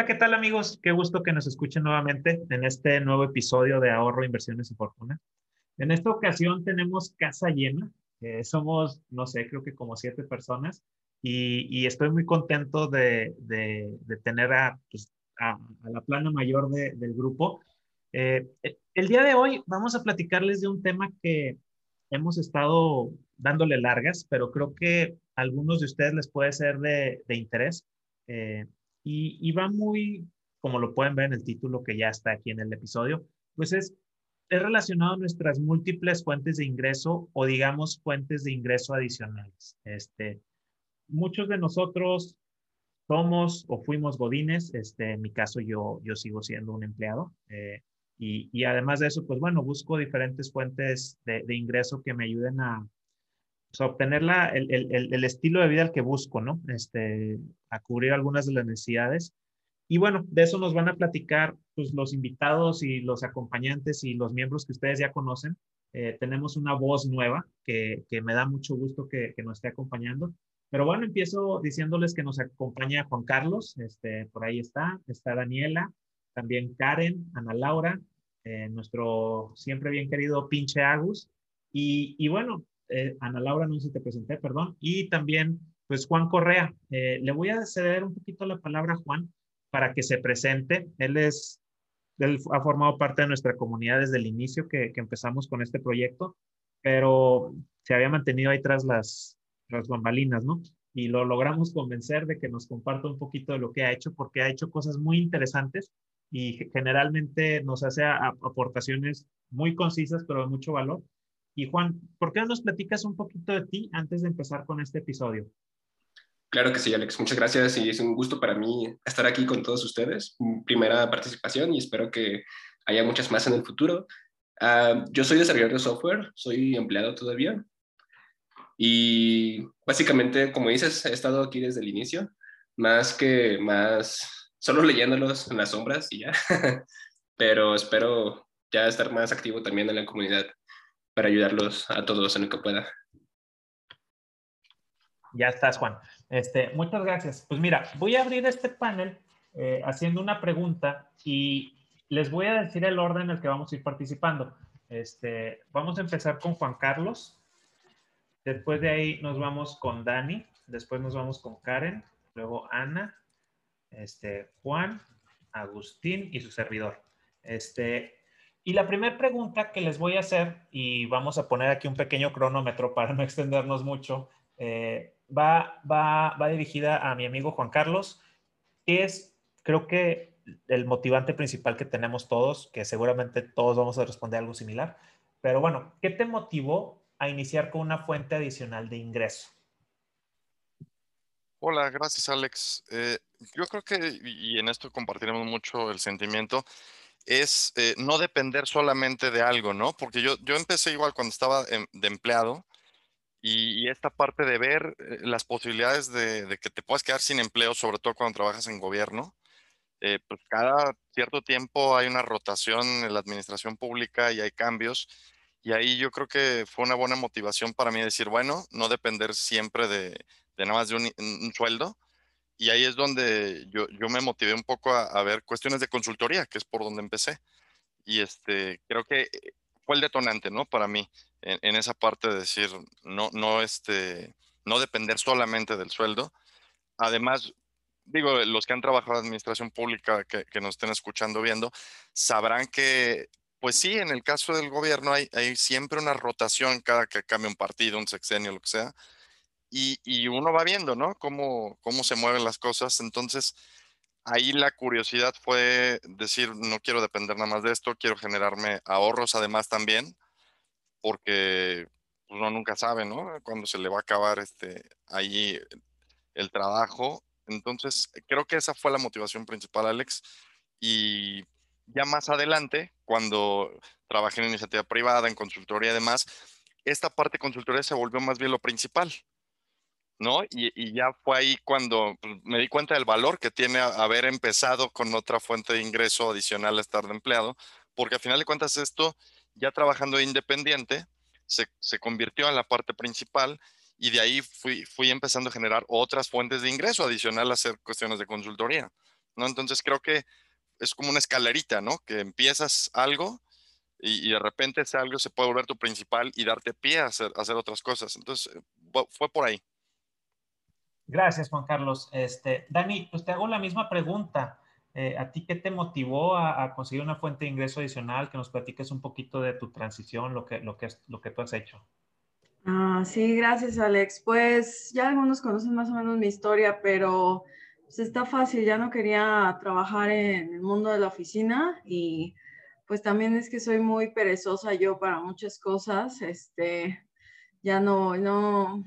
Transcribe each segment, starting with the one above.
Hola, ¿qué tal amigos? Qué gusto que nos escuchen nuevamente en este nuevo episodio de Ahorro, Inversiones y Fortuna. En esta ocasión tenemos casa llena. Eh, somos, no sé, creo que como siete personas y, estoy muy contento de, tener pues, a, a, la plana mayor del grupo. Eh, el día de hoy vamos a platicarles de un tema que hemos estado dándole largas, pero creo que a algunos de ustedes les puede ser de, interés. Eh, y, va muy, como lo pueden ver en el título que ya está aquí en el episodio, pues es, es relacionado a nuestras múltiples fuentes de ingreso o digamos fuentes de ingreso adicionales. Este, muchos de nosotros somos o fuimos godines, este, en mi caso yo, yo sigo siendo un empleado. Eh, y, y, además de eso, pues bueno, busco diferentes fuentes de, de ingreso que me ayuden a, pues, obtener la, el, el, el, estilo de vida al que busco, ¿no? Este, a cubrir algunas de las necesidades. Y bueno, de eso nos van a platicar pues, los invitados y los acompañantes y los miembros que ustedes ya conocen. Eh, tenemos una voz nueva que, que, me da mucho gusto que, que, nos esté acompañando. Pero bueno, empiezo diciéndoles que nos acompaña Juan Carlos, este, por ahí está, está Daniela, también Karen, Ana Laura, eh, nuestro siempre bien querido pinche Agus. Y, y bueno, eh, Ana Laura, no sé si te presenté, perdón, y también pues Juan Correa. Eh, le voy a ceder un poquito la palabra a Juan para que se presente. Él es, él ha formado parte de nuestra comunidad desde el inicio que, que empezamos con este proyecto, pero se había mantenido ahí tras las, las bambalinas, ¿no? Y lo logramos convencer de que nos comparta un poquito de lo que ha hecho, porque ha hecho cosas muy interesantes y generalmente nos hace aportaciones muy concisas, pero de mucho valor. Y Juan, ¿por qué no nos platicas un poquito de ti antes de empezar con este episodio? Claro que sí, Alex. Muchas gracias y es un gusto para mí estar aquí con todos ustedes. Primera participación y espero que haya muchas más en el futuro. Uh, yo soy desarrollador de software, soy empleado todavía y básicamente, como dices, he estado aquí desde el inicio, más que más solo leyéndolos en las sombras y ya, pero espero ya estar más activo también en la comunidad para ayudarlos a todos en lo que pueda. Ya estás, Juan. Este, muchas gracias. Pues mira, voy a abrir este panel eh, haciendo una pregunta y les voy a decir el orden en el que vamos a ir participando. Este, vamos a empezar con Juan Carlos. Después de ahí nos vamos con Dani. Después nos vamos con Karen. Luego Ana, este, Juan, Agustín y su servidor. Este, y la primera pregunta que les voy a hacer, y vamos a poner aquí un pequeño cronómetro para no extendernos mucho, eh, va, dirigida a mi amigo Juan Carlos, es, creo que el motivante principal que tenemos todos, que seguramente todos vamos a responder algo similar. Pero bueno, ¿qué te motivó a iniciar con una fuente adicional de ingreso? Hola, gracias Alex. Eh, yo creo que, y en esto compartiremos mucho el sentimiento, es eh, no depender solamente de algo, ¿no? Porque yo, yo empecé igual cuando estaba de empleado y, esta parte de ver eh, las posibilidades de, que te puedas quedar sin empleo, sobre todo cuando trabajas en gobierno, eh, pues cada cierto tiempo hay una rotación en la administración pública y hay cambios. Y ahí yo creo que fue una buena motivación para mí decir, bueno, no depender siempre de, de nada más de un sueldo, y ahí es donde yo, yo me motivé un poco a, ver cuestiones de consultoría, que es por donde empecé. Y este, creo que eh, fue el detonante, ¿no? Para mí, en, esa parte de decir, no, no, este, no depender solamente del sueldo. Además, digo, los que han trabajado en administración pública, que, que nos estén escuchando, viendo, sabrán que, pues sí, en el caso del gobierno hay, hay siempre una rotación cada que cambia un partido, un sexenio, lo que sea y, uno va viendo, ¿no? Cómo, cómo se mueven las cosas. Entonces, ahí la curiosidad fue decir, no quiero depender nada más de esto, quiero generarme ahorros además también, porque uno nunca sabe, ¿no? Cuándo se le va a acabar este, ahí el trabajo. Entonces, creo que esa fue la motivación principal, Alex. Y ya más adelante, cuando trabajé en iniciativa privada, en consultoría y demás, esta parte de consultoría se volvió más bien lo principal. ¿No? Y, ya fue ahí cuando pues, me di cuenta del valor que tiene haber empezado con otra fuente de ingreso adicional a estar de empleado, porque al final de cuentas esto, ya trabajando independiente, se, se convirtió en la parte principal y de ahí fui, fui empezando a generar otras fuentes de ingreso adicional a hacer cuestiones de consultoría. ¿no? Entonces creo que es como una escalerita, ¿no? Que empiezas algo y, de repente ese algo se puede volver tu principal y darte pie a hacer, hacer otras cosas. Entonces fue por ahí. Gracias, Juan Carlos. Este, Dani, pues te hago la misma pregunta. Eh, ¿A ti qué te motivó a, conseguir una fuente de ingreso adicional? Que nos platiques un poquito de tu transición, lo que, lo que, lo que tú has hecho. Ah, sí, gracias, Alex. Pues ya algunos conocen más o menos mi historia, pero pues está fácil. Ya no quería trabajar en el mundo de la oficina y pues también es que soy muy perezosa yo para muchas cosas. Este, ya no, no,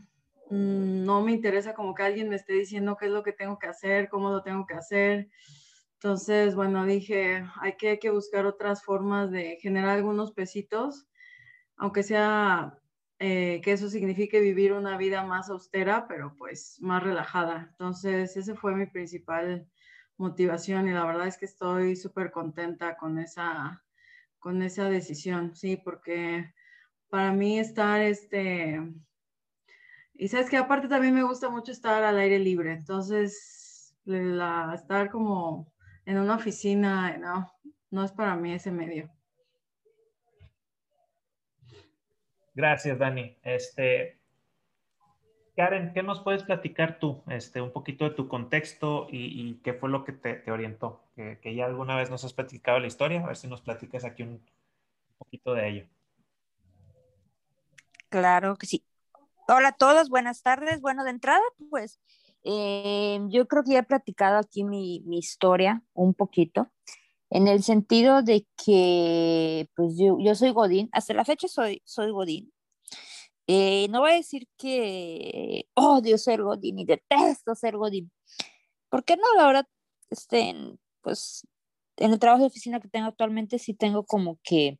no me interesa como que alguien me esté diciendo qué es lo que tengo que hacer, cómo lo tengo que hacer. Entonces, bueno, dije, hay que, hay que buscar otras formas de generar algunos pesitos, aunque sea eh, que eso signifique vivir una vida más austera, pero pues más relajada. Entonces, esa fue mi principal motivación y la verdad es que estoy súper contenta con esa, con esa decisión, sí, porque para mí estar, este, y sabes que aparte también me gusta mucho estar al aire libre, entonces, la, estar como en una oficina, no, no es para mí ese medio. Gracias, Dani. Este, Karen, ¿qué nos puedes platicar tú? Este, un poquito de tu contexto y, qué fue lo que te, orientó. Que, ya alguna vez nos has platicado la historia, a ver si nos platicas aquí un, poquito de ello. Claro que sí. Hola a todos, buenas tardes. Bueno, de entrada, pues eh, yo creo que ya he platicado aquí mi, historia un poquito, en el sentido de que pues yo, soy Godín, hasta la fecha soy, soy Godín. Eh, no voy a decir que odio ser Godín y detesto ser Godín, porque no, la verdad, este, pues en el trabajo de oficina que tengo actualmente sí tengo como que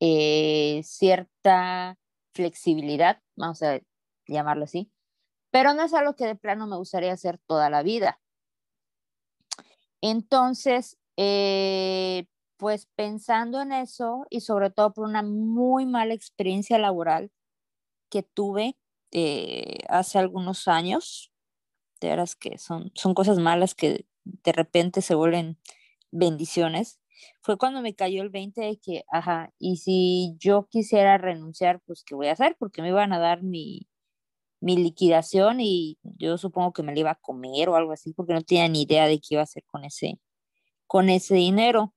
eh, cierta flexibilidad, vamos a llamarlo así, pero no es algo que de plano me gustaría hacer toda la vida. Entonces, eh, pues pensando en eso y sobre todo por una muy mala experiencia laboral que tuve eh, hace algunos años, de veras que son, son cosas malas que de repente se vuelven bendiciones, fue cuando me cayó el 20 de que, ajá, y si yo quisiera renunciar, pues ¿qué voy a hacer? Porque me iban a dar mi, mi liquidación y yo supongo que me la iba a comer o algo así porque no tenía ni idea de qué iba a hacer con ese, con ese dinero.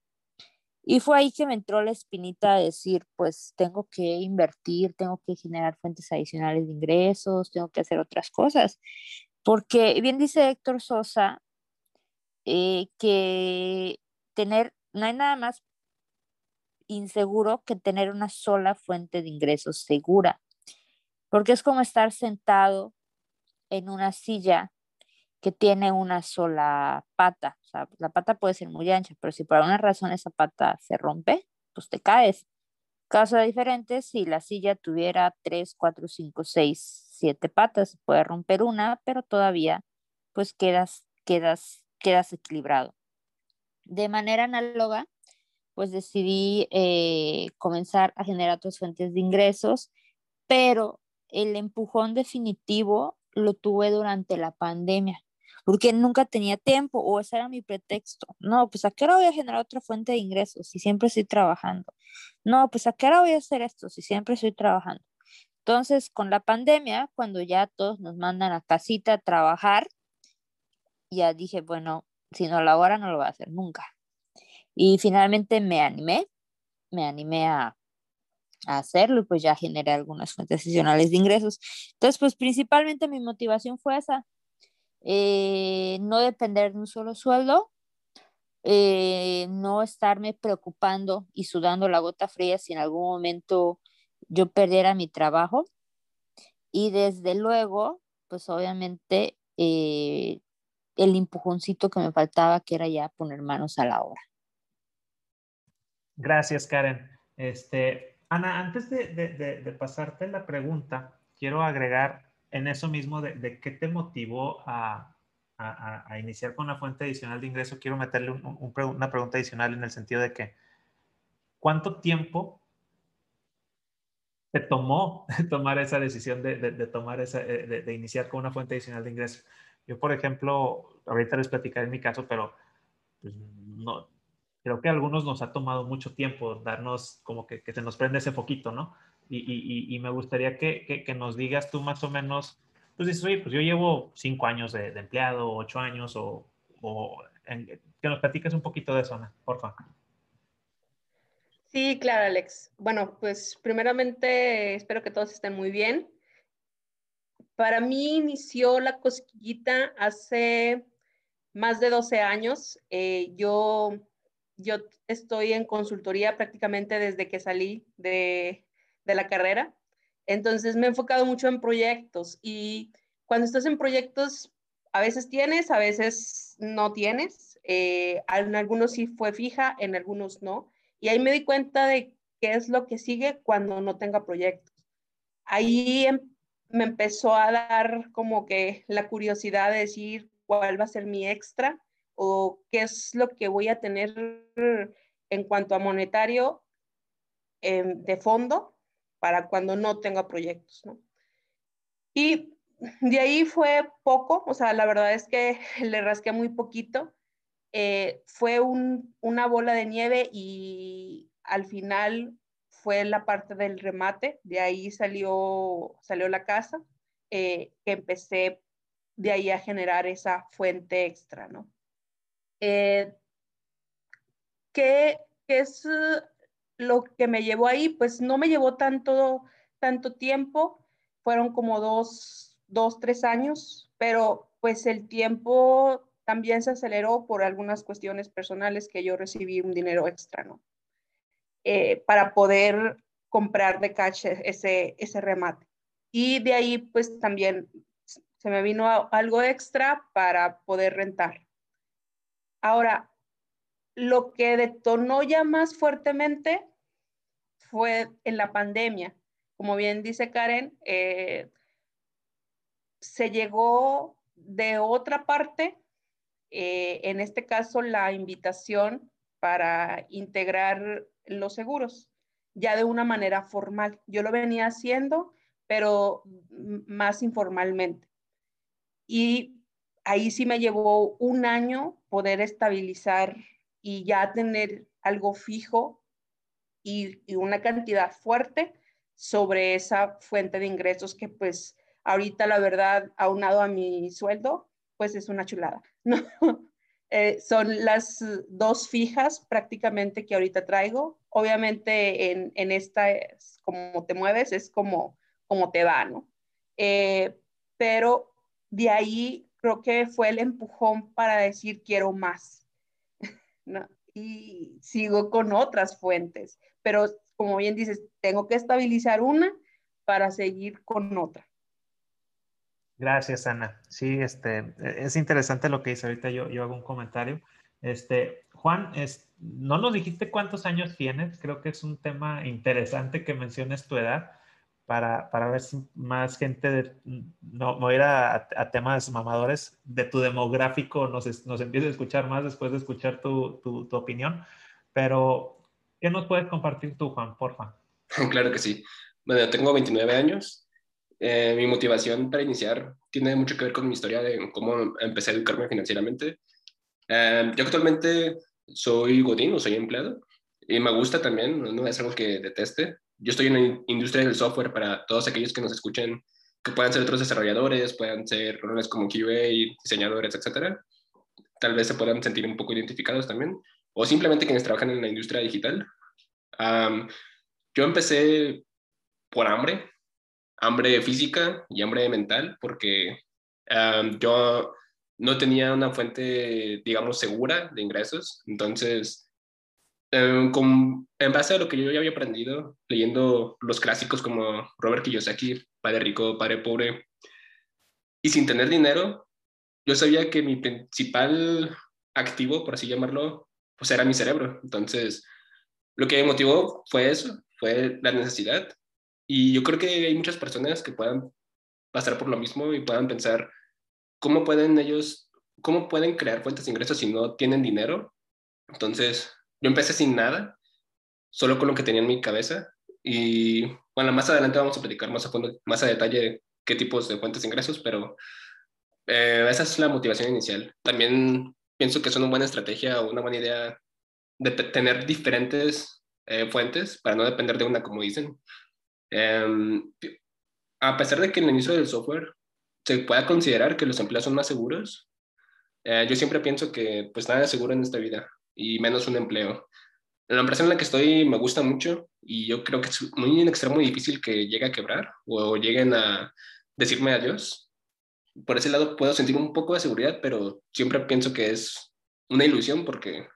Y fue ahí que me entró la espinita de decir, pues tengo que invertir, tengo que generar fuentes adicionales de ingresos, tengo que hacer otras cosas. Porque bien dice Héctor Sosa eh, que tener, no hay nada más inseguro que tener una sola fuente de ingresos segura porque es como estar sentado en una silla que tiene una sola pata. O sea, la pata puede ser muy ancha, pero si por alguna razón esa pata se rompe, pues te caes. Caso diferente, si la silla tuviera tres, cuatro, cinco, seis, siete patas, se puede romper una, pero todavía pues quedas, quedas, quedas equilibrado. De manera análoga, pues decidí eh, comenzar a generar otras fuentes de ingresos, pero el empujón definitivo lo tuve durante la pandemia, porque nunca tenía tiempo o ese era mi pretexto. No, pues a qué hora voy a generar otra fuente de ingresos si siempre estoy trabajando. No, pues a qué hora voy a hacer esto si siempre estoy trabajando. Entonces, con la pandemia, cuando ya todos nos mandan a casita a trabajar, ya dije, bueno, si no lo ahora no lo voy a hacer nunca. Y finalmente me animé, me animé a, a hacerlo y pues ya generé algunas fuentes adicionales de ingresos. Entonces, pues principalmente mi motivación fue esa, eh, no depender de un solo sueldo, eh, no estarme preocupando y sudando la gota fría si en algún momento yo perdiera mi trabajo. Y desde luego, pues obviamente eh, el empujoncito que me faltaba, que era ya poner manos a la obra. Gracias, Karen. Este, Ana, antes de, pasarte la pregunta, quiero agregar en eso mismo de, qué te motivó a, iniciar con una fuente adicional de ingreso. Quiero meterle una pregunta adicional en el sentido de que, ¿cuánto tiempo te tomó tomar esa decisión de, tomar esa, de, iniciar con una fuente adicional de ingreso? Yo, por ejemplo, ahorita les platicaré en mi caso, pero pues, no, creo que a algunos nos ha tomado mucho tiempo darnos como que, se nos prende ese foquito, ¿no? Y, me gustaría que, nos digas tú más o menos, pues dices, oye, pues yo llevo cinco años de, empleado, ocho años, o, que nos platiques un poquito de eso, Ana, por favor. Sí, claro, Alex. Bueno, pues primeramente espero que todos estén muy bien. Para mí inició la cosquillita hace más de 12 años. Eh, yo, yo estoy en consultoría prácticamente desde que salí de, de la carrera. Entonces me he enfocado mucho en proyectos y cuando estás en proyectos, a veces tienes, a veces no tienes. Eh, en algunos sí fue fija, en algunos no. Y ahí me di cuenta de qué es lo que sigue cuando no tenga proyectos. Ahí em, me empezó a dar como que la curiosidad de decir cuál va a ser mi extra o qué es lo que voy a tener en cuanto a monetario eh, de fondo para cuando no tenga proyectos, ¿no? Y de ahí fue poco, o sea, la verdad es que le rasqué muy poquito. Eh, fue un, una bola de nieve y al final fue la parte del remate, de ahí salió, salió la casa, eh, que empecé de ahí a generar esa fuente extra, ¿no? Eh, ¿qué, ¿Qué es lo que me llevó ahí? Pues no me llevó tanto, tanto tiempo, fueron como dos, dos, tres años, pero pues el tiempo también se aceleró por algunas cuestiones personales que yo recibí un dinero extra, ¿no? Eh, para poder comprar de cash ese, ese remate. Y de ahí pues también se me vino algo extra para poder rentar. Ahora, lo que detonó ya más fuertemente fue en la pandemia. Como bien dice Karen, eh, se llegó de otra parte, eh, en este caso la invitación para integrar los seguros, ya de una manera formal. Yo lo venía haciendo, pero más informalmente. Y ahí sí me llevó un año poder estabilizar y ya tener algo fijo y, una cantidad fuerte sobre esa fuente de ingresos que pues ahorita la verdad, aunado a mi sueldo, pues es una chulada. ¿no? Eh, son las dos fijas prácticamente que ahorita traigo. Obviamente en, en esta, es como te mueves, es como, como te va, ¿no? Eh, pero de ahí creo que fue el empujón para decir quiero más. Y sigo con otras fuentes, pero como bien dices, tengo que estabilizar una para seguir con otra. Gracias, Ana. Sí, este, es interesante lo que dice ahorita. Yo, hago un comentario. Este, Juan, es, no nos dijiste cuántos años tienes. Creo que es un tema interesante que menciones tu edad para, para ver si más gente, de, no, no ir a, a, temas mamadores, de tu demográfico nos, nos empiece a escuchar más después de escuchar tu, tu, tu opinión. Pero, ¿qué nos puedes compartir tú, Juan, porfa? Claro que sí. Bueno, tengo 29 años, eh, mi motivación para iniciar tiene mucho que ver con mi historia de cómo empecé a educarme financieramente. Eh, yo actualmente soy godín o soy empleado y me gusta también, no es algo que deteste. Yo estoy en la industria del software para todos aquellos que nos escuchen, que puedan ser otros desarrolladores, puedan ser roles como QA, diseñadores, etcétera. Tal vez se puedan sentir un poco identificados también, o simplemente quienes trabajan en la industria digital. Yo empecé por hambre, hambre física y hambre mental, porque yo no tenía una fuente, digamos, segura de ingresos. Entonces, em, con, en base a lo que yo ya había aprendido, leyendo los clásicos como Robert Kiyosaki, Padre Rico, Padre Pobre, y sin tener dinero, yo sabía que mi principal activo, por así llamarlo, pues era mi cerebro. Entonces, lo que me motivó fue eso, fue la necesidad y yo creo que hay muchas personas que puedan pasar por lo mismo y puedan pensar cómo pueden ellos, cómo pueden crear fuentes de ingresos si no tienen dinero. Entonces, yo empecé sin nada, solo con lo que tenía en mi cabeza. Y bueno, más adelante vamos a platicar más a fondo, más a detalle qué tipos de fuentes de ingresos, pero Eh, esa es la motivación inicial. También pienso que es una buena estrategia o una buena idea de tener diferentes eh, fuentes para no depender de una, como dicen. Em, a pesar de que en el inicio del software se pueda considerar que los empleos son más seguros, eh, yo siempre pienso que pues nada es seguro en esta vida y menos un empleo. La empresa en la que estoy me gusta mucho y yo creo que es muy en extremo difícil que llegue a quebrar o lleguen a decirme adiós. Por ese lado puedo sentir un poco de seguridad, pero siempre pienso que es una ilusión porque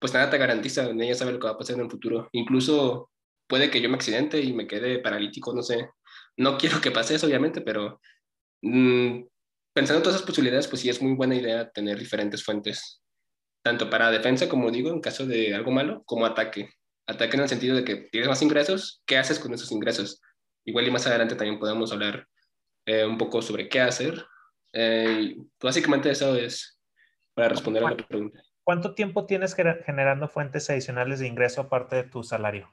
pues nada te garantiza, ella sabe lo que va a pasar en el futuro. Incluso puede que yo me accidente y me quede paralítico, no sé. No quiero que pase eso, obviamente, pero mm, pensando en todas esas posibilidades, pues sí es muy buena idea tener diferentes fuentes, tanto para defensa, como digo, en caso de algo malo, como ataque. Ataque en el sentido de que tienes más ingresos, ¿qué haces con esos ingresos? Igual y más adelante también podemos hablar eh, un poco sobre qué hacer. Eh, básicamente eso es para responder a la pregunta. ¿Cuánto tiempo tienes generando fuentes adicionales de ingreso aparte de tu salario?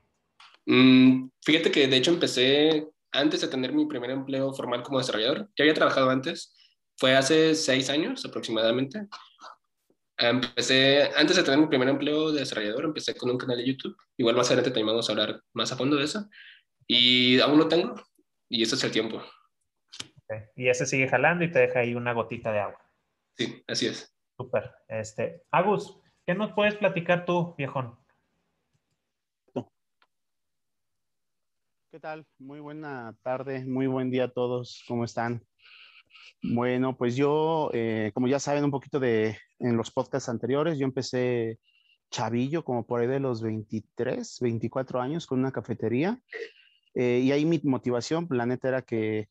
Mm, fíjate que de hecho empecé antes de tener mi primer empleo formal como desarrollador. Ya había trabajado antes. Fue hace seis años aproximadamente. Empecé, antes de tener mi primer empleo de desarrollador, empecé con un canal de YouTube. Igual más adelante también vamos a hablar más a fondo de eso. Y aún lo tengo. Y ese es el tiempo. Y ese sigue jalando y te deja ahí una gotita de agua. Sí, así es. Súper. Este, Agus, ¿qué nos puedes platicar tú, viejón? ¿Qué tal? Muy buena tarde, muy buen día a todos. ¿Cómo están? Bueno, pues yo, eh, como ya saben un poquito de en los podcasts anteriores, yo empecé chavillo, como por ahí de los 23, 24 años, con una cafetería. Eh, y ahí mi motivación, la neta, era que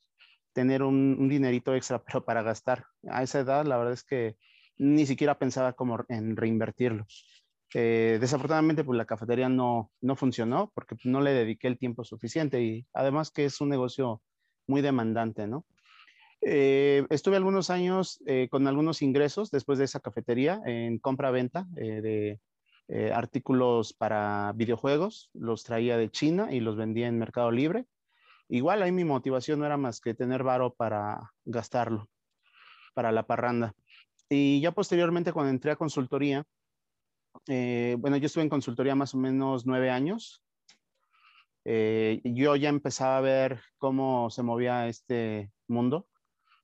tener un, un, dinerito extra, pero para gastar. A esa edad, la verdad es que ni siquiera pensaba como en reinvertirlo. Eh, desafortunadamente, pues la cafetería no, no funcionó porque no le dediqué el tiempo suficiente y además que es un negocio muy demandante, ¿no? Eh, estuve algunos años eh, con algunos ingresos después de esa cafetería en compra-venta de artículos para videojuegos. Los traía de China y los vendía en Mercado Libre. Igual ahí mi motivación no era más que tener varo para gastarlo, para la parranda. Y ya posteriormente, cuando entré a consultoría, eh, bueno, yo estuve en consultoría más o menos nueve años. Eh, yo ya empezaba a ver cómo se movía este mundo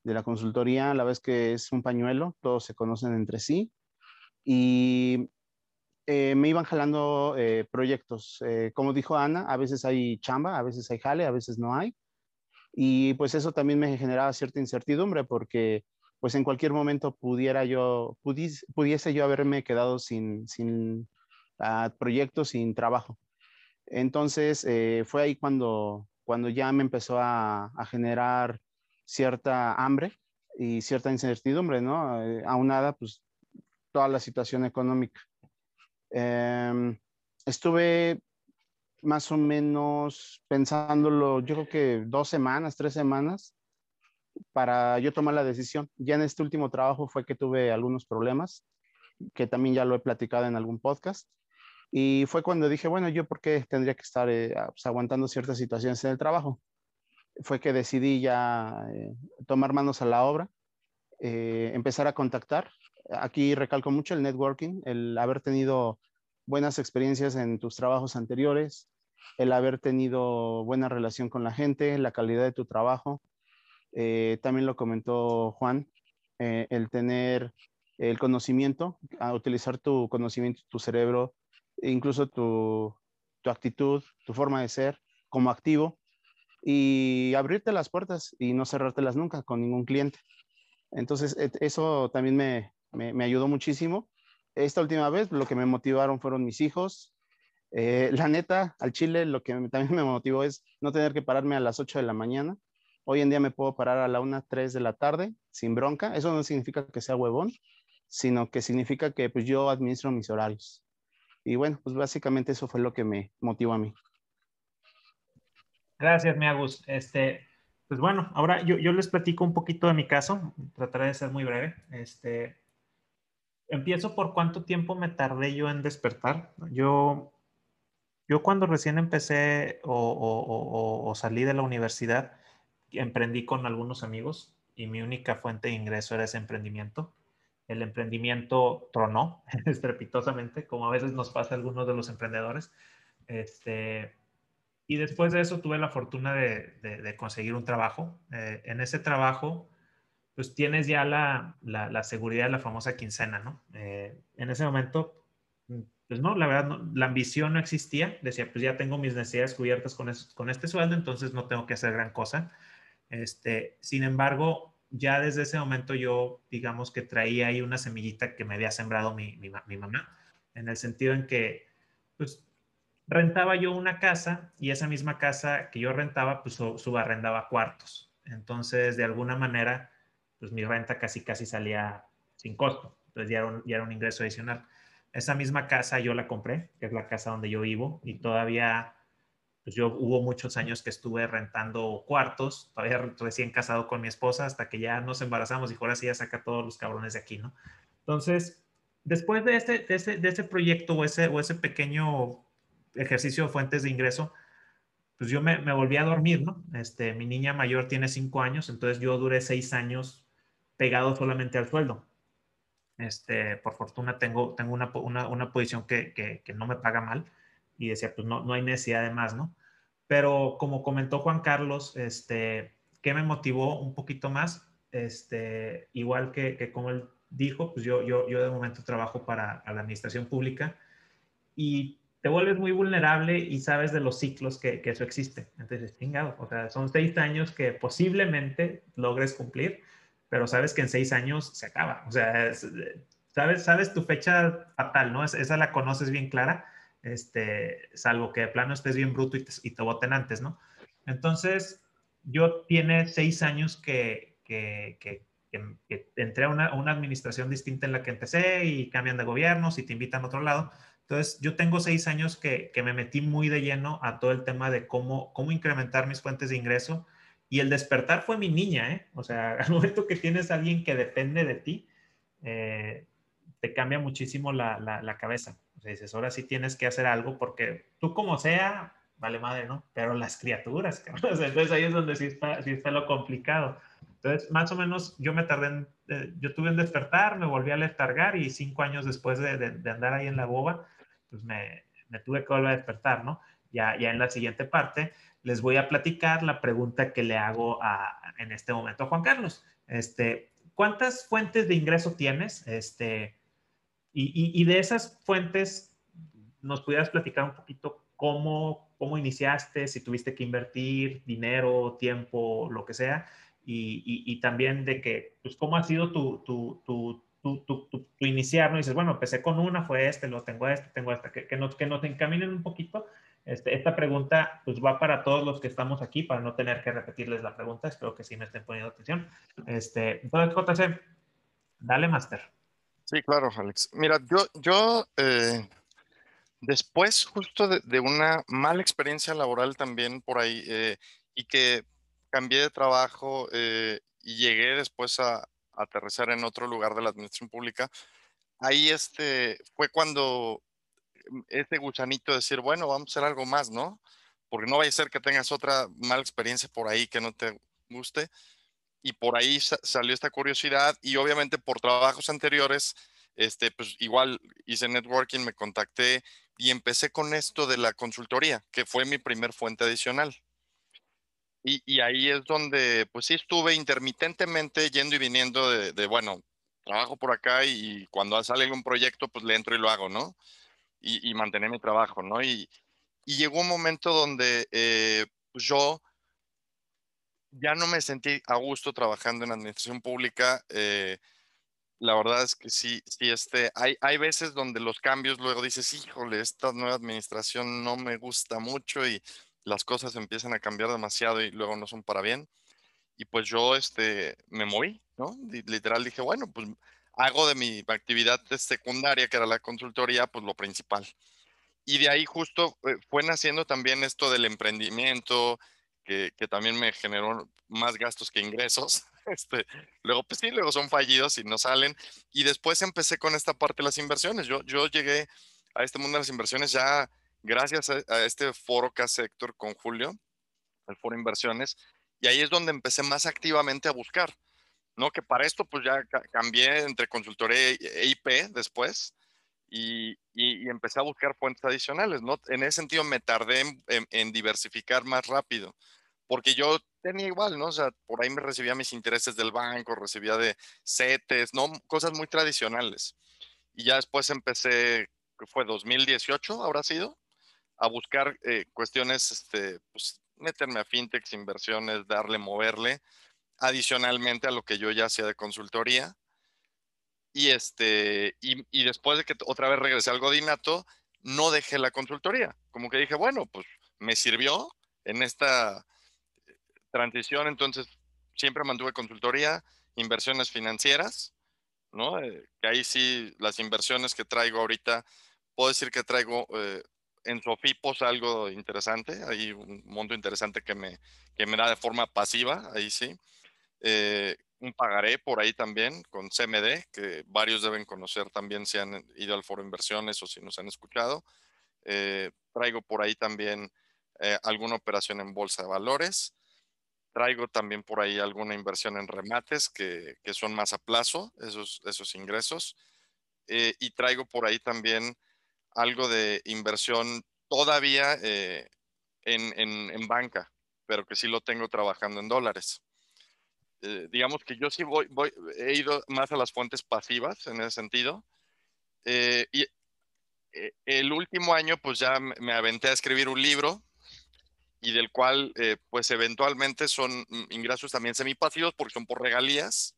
de la consultoría, a la vez que es un pañuelo, todos se conocen entre sí. Y eh, me iban jalando proyectos. como dijo Ana, a veces hay chamba, a veces hay jale, a veces no hay. Y pues eso también me generaba cierta incertidumbre porque pues en cualquier momento pudiera yo, pudiese, yo haberme quedado sin, sin uh, proyectos, sin trabajo. Entonces eh, fue ahí cuando, cuando ya me empezó a, generar cierta hambre y cierta incertidumbre, ¿no? Eh, aunada, pues, toda la situación económica. Eh, estuve más o menos pensándolo, yo creo que dos semanas, tres semanas, para yo tomar la decisión. Ya en este último trabajo fue que tuve algunos problemas, que también ya lo he platicado en algún podcast. Y fue cuando dije, bueno, yo por qué tendría que estar eh, pues, aguantando ciertas situaciones en el trabajo. Fue que decidí ya eh, tomar manos a la obra, eh, empezar a contactar. Aquí recalco mucho el networking, el haber tenido buenas experiencias en tus trabajos anteriores, el haber tenido buena relación con la gente, la calidad de tu trabajo, eh, también lo comentó Juan, eh, el tener el conocimiento, a utilizar tu conocimiento, tu cerebro, incluso tu, tu actitud, tu forma de ser como activo y abrirte las puertas y no cerrártelas nunca con ningún cliente. Entonces, eso también me, me, me ayudó muchísimo. Esta última vez lo que me motivaron fueron mis hijos. Eh, la neta, al Chile lo que también me motivó es no tener que pararme a las 8 de la mañana Hoy en día me puedo parar a la 1, 3 de la tarde sin bronca. Eso no significa que sea huevón, sino que significa que pues, yo administro mis horarios. Y bueno, pues básicamente eso fue lo que me motivó a mí. Gracias, mi Agus. Este, pues bueno, ahora yo, yo, les platico un poquito de mi caso. Trataré de ser muy breve. Este, empiezo por cuánto tiempo me tardé yo en despertar. Yo, yo cuando recién empecé o, o, o, o salí de la universidad, emprendí con algunos amigos y mi única fuente de ingreso era ese emprendimiento. El emprendimiento tronó estrepitosamente, como a veces nos pasa a algunos de los emprendedores. Este, y después de eso tuve la fortuna de, conseguir un trabajo. Eh, en ese trabajo, pues tienes ya la, la, seguridad de la famosa quincena, ¿no? Eh, en ese momento, pues no, la verdad, la ambición no existía. Decía, pues ya tengo mis necesidades cubiertas con, con este sueldo, entonces no tengo que hacer gran cosa. Este, sin embargo, ya desde ese momento yo, digamos que traía ahí una semillita que me había sembrado mi, mi, mamá, en el sentido en que, pues, rentaba yo una casa y esa misma casa que yo rentaba, pues subarrendaba cuartos. Entonces, de alguna manera, pues mi renta casi, casi salía sin costo. Entonces, ya ya era un ingreso adicional. Esa misma casa yo la compré, que es la casa donde yo vivo, y todavía, pues yo hubo muchos años que estuve rentando cuartos, todavía recién casado con mi esposa, hasta que ya nos embarazamos y ahora sí ya saca todos los cabrones de aquí, ¿no? Entonces, después de ese, de ese, de ese proyecto o ese, o ese pequeño ejercicio de fuentes de ingreso, pues yo me, me, volví a dormir, ¿no? Este, mi niña mayor tiene cinco años, entonces yo duré seis años pegado solamente al sueldo. Este, por fortuna tengo, tengo una, una, una posición que, que, que, no me paga mal y decía, pues no, no hay necesidad de más, ¿no? Pero como comentó Juan Carlos, este, ¿qué me motivó un poquito más? Este, igual que, que como él dijo, pues yo, yo, yo de momento trabajo para la administración pública y te vuelves muy vulnerable y sabes de los ciclos que, que eso existe. Entonces, chingado, o sea, son seis años que posiblemente logres cumplir, pero sabes que en seis años se acaba. O sea, sabes, sabes tu fecha fatal, ¿no? esa la conoces bien clara, este, salvo que de plano estés bien bruto y te, y te voten antes, ¿no? Entonces, yo tiene seis años que, que, que, que entré a una, una, administración distinta en la que empecé y cambian de gobiernos y te invitan a otro lado. Entonces, yo tengo seis años que, me metí muy de lleno a todo el tema de cómo, cómo incrementar mis fuentes de ingreso. Y el despertar fue mi niña, ¿eh? O sea, al momento que tienes a alguien que depende de ti, eh, te cambia muchísimo la, la, la, cabeza. O sea, dices, ahora sí tienes que hacer algo porque tú como sea, vale madre, ¿no? Pero las criaturas, entonces ahí es donde sí está, sí está lo complicado. Entonces, más o menos, yo me tardé en, eh, yo tuve un despertar, me volví a letargar y cinco años después de, de, de andar ahí en la boba, pues me, me, tuve que volver a despertar, ¿no? Ya, ya en la siguiente parte les voy a platicar la pregunta que le hago a, en este momento a Juan Carlos. Este, ¿Cuántas fuentes de ingreso tienes? Este, y, y, y de esas fuentes, ¿nos pudieras platicar un poquito cómo, cómo iniciaste, si tuviste que invertir dinero, tiempo, lo que sea? Y, y también de que, pues, ¿cómo ha sido tu, tu, tu tu, iniciar, ¿no? dices, bueno, empecé con una, fue este, lo tengo este, tengo esta, que, que, nos, que nos encaminen un poquito. Este, esta pregunta pues va para todos los que estamos aquí, para no tener que repetirles la pregunta, espero que sí me estén poniendo atención. Este, entonces, JC, dale, Master. Sí, claro, Alex. Mira, yo, yo eh, después justo de, una mala experiencia laboral también por ahí, eh, y que cambié de trabajo eh, y llegué después a, aterrizar en otro lugar de la administración pública, ahí este, fue cuando este gusanito de decir, bueno, vamos a hacer algo más, ¿no? Porque no vaya a ser que tengas otra mala experiencia por ahí que no te guste. Y por ahí salió esta curiosidad y obviamente por trabajos anteriores, este, pues igual hice networking, me contacté y empecé con esto de la consultoría, que fue mi primer fuente adicional. Y, y, ahí es donde, pues sí, estuve intermitentemente yendo y viniendo de, de, bueno, trabajo por acá y cuando sale algún proyecto, pues le entro y lo hago, ¿no? Y, y mantener mi trabajo, ¿no? Y, llegó un momento donde eh, pues yo ya no me sentí a gusto trabajando en administración pública. Eh, la verdad es que sí, sí, este, hay, hay veces donde los cambios luego dices, híjole, esta nueva administración no me gusta mucho y las cosas empiezan a cambiar demasiado y luego no son para bien. Y pues yo este, me moví, ¿no? Literal dije, bueno, pues hago de mi actividad secundaria, que era la consultoría, pues lo principal. Y de ahí justo eh, fue naciendo también esto del emprendimiento, que, que también me generó más gastos que ingresos. Este, luego, pues sí, luego son fallidos y no salen. Y después empecé con esta parte de las inversiones. Yo, yo llegué a este mundo de las inversiones ya gracias a, a este foro que hace Héctor con Julio, el foro inversiones, y ahí es donde empecé más activamente a buscar. ¿no? Que para esto pues ya cambié entre consultoría e IP después y, y, empecé a buscar fuentes adicionales, ¿no? En ese sentido me tardé en, diversificar más rápido, porque yo tenía igual, ¿no? O sea, por ahí me recibía mis intereses del banco, recibía de CETES, ¿no? Cosas muy tradicionales. Y ya después empecé, fue 2018, habrá sido, a buscar eh, cuestiones, este, pues meterme a fintechs, inversiones, darle, moverle, adicionalmente a lo que yo ya hacía de consultoría y, este, y, después de que otra vez regresé al Godinato, no dejé la consultoría. Como que dije, bueno, pues me sirvió en esta transición, entonces siempre mantuve consultoría, inversiones financieras, ¿no? Eh, que ahí sí, las inversiones que traigo ahorita, puedo decir que traigo eh, en Sofipos algo interesante, hay un monto interesante que me, que me da de forma pasiva, ahí sí un pagaré por ahí también con CMD, que varios deben conocer también si han ido al foro inversiones o si nos han escuchado. Eh, traigo por ahí también eh, alguna operación en bolsa de valores. Traigo también por ahí alguna inversión en remates que, que son más a plazo, esos, esos ingresos. Eh, y traigo por ahí también algo de inversión todavía en, en, en banca, pero que sí lo tengo trabajando en dólares. Eh, digamos que yo sí voy, voy, he ido más a las fuentes pasivas en ese sentido. Eh, y eh, el último año, pues ya me aventé a escribir un libro y del cual, pues eventualmente son ingresos también semipasivos porque son por regalías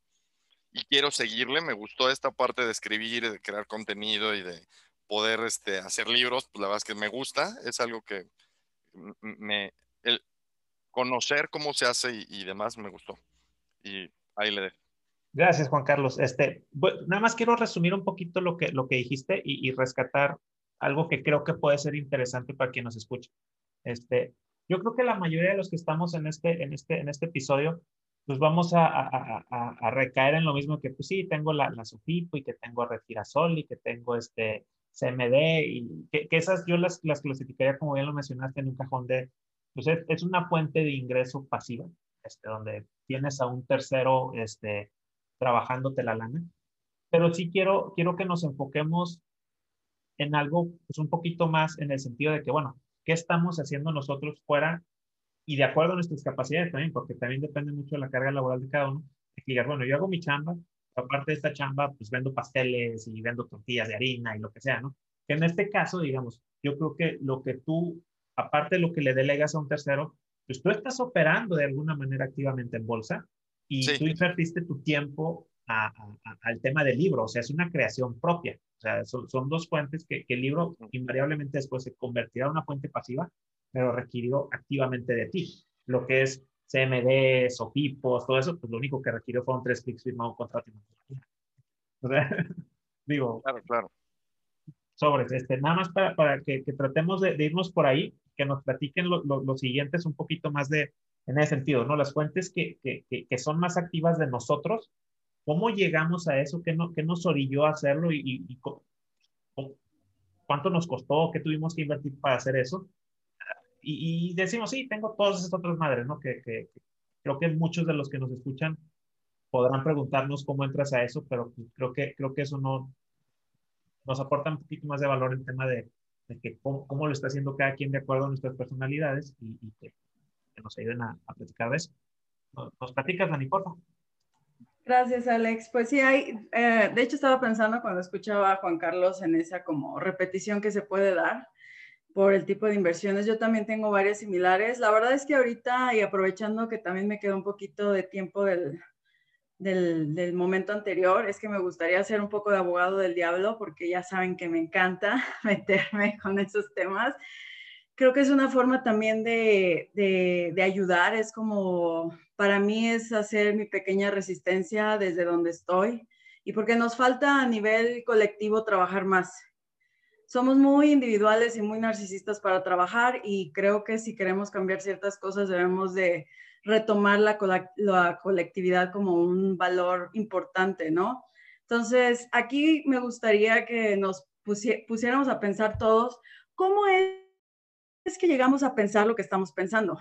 y quiero seguirle. Me gustó esta parte de escribir, de crear contenido y de poder este, hacer libros. Pues la verdad es que me gusta, es algo que me, el conocer cómo se hace y, y demás me gustó y ahí le dejo. Gracias, Juan Carlos. Este, nada más quiero resumir un poquito lo que, lo que dijiste y, rescatar algo que creo que puede ser interesante para quien nos escuche. Este, yo creo que la mayoría de los que estamos en este, en este, en este episodio, pues vamos a, a, a, recaer en lo mismo que, pues sí, tengo la, la Sofipo y que tengo Retirasol y que tengo este CMD y que, que esas yo las, las clasificaría, como bien lo mencionaste, en un cajón de, pues es, es una fuente de ingreso pasiva este, donde tienes a un tercero este, trabajándote la lana. Pero sí quiero, quiero que nos enfoquemos en algo pues, un poquito más en el sentido de que, bueno, ¿qué estamos haciendo nosotros fuera y de acuerdo a nuestras capacidades también? Porque también depende mucho de la carga laboral de cada uno. Que digas, bueno, yo hago mi chamba, aparte de esta chamba, pues vendo pasteles y vendo tortillas de harina y lo que sea, ¿no? Que en este caso, digamos, yo creo que lo que tú, aparte de lo que le delegas a un tercero, pues tú estás operando de alguna manera activamente en bolsa y tú invertiste tu tiempo al tema del libro, o sea, es una creación propia. O sea, son, dos fuentes que, el libro invariablemente después se convertirá en una fuente pasiva, pero requirió activamente de ti. Lo que es CMD, SOPIPOS, todo eso, pues lo único que requirió fueron tres clics firmado un contrato. O sea, digo. Claro, claro. Sobre, este, nada más para, para que, tratemos de, irnos por ahí que nos platiquen los lo, siguientes un poquito más de, en ese sentido, ¿no? Las fuentes que, que, que, son más activas de nosotros, ¿cómo llegamos a eso? ¿Qué, no, qué nos orilló a hacerlo y, y, cuánto nos costó? ¿Qué tuvimos que invertir para hacer eso? Y, decimos, sí, tengo todas esas otras madres, ¿no? Que, que, creo que muchos de los que nos escuchan podrán preguntarnos cómo entras a eso, pero creo que, creo que eso no nos aporta un poquito más de valor el tema de, que cómo, lo está haciendo cada quien de acuerdo a nuestras personalidades y, que, nos ayuden a, platicar de eso. ¿Nos, platicas, Dani, por Gracias, Alex. Pues sí, hay, eh, de hecho estaba pensando cuando escuchaba a Juan Carlos en esa como repetición que se puede dar por el tipo de inversiones. Yo también tengo varias similares. La verdad es que ahorita, y aprovechando que también me quedó un poquito de tiempo del, del, momento anterior es que me gustaría ser un poco de abogado del diablo porque ya saben que me encanta meterme con esos temas. Creo que es una forma también de, de, ayudar, es como, para mí es hacer mi pequeña resistencia desde donde estoy y porque nos falta a nivel colectivo trabajar más. Somos muy individuales y muy narcisistas para trabajar y creo que si queremos cambiar ciertas cosas debemos de retomar la, colectividad como un valor importante, ¿no? Entonces, aquí me gustaría que nos pusiéramos a pensar todos cómo es que llegamos a pensar lo que estamos pensando.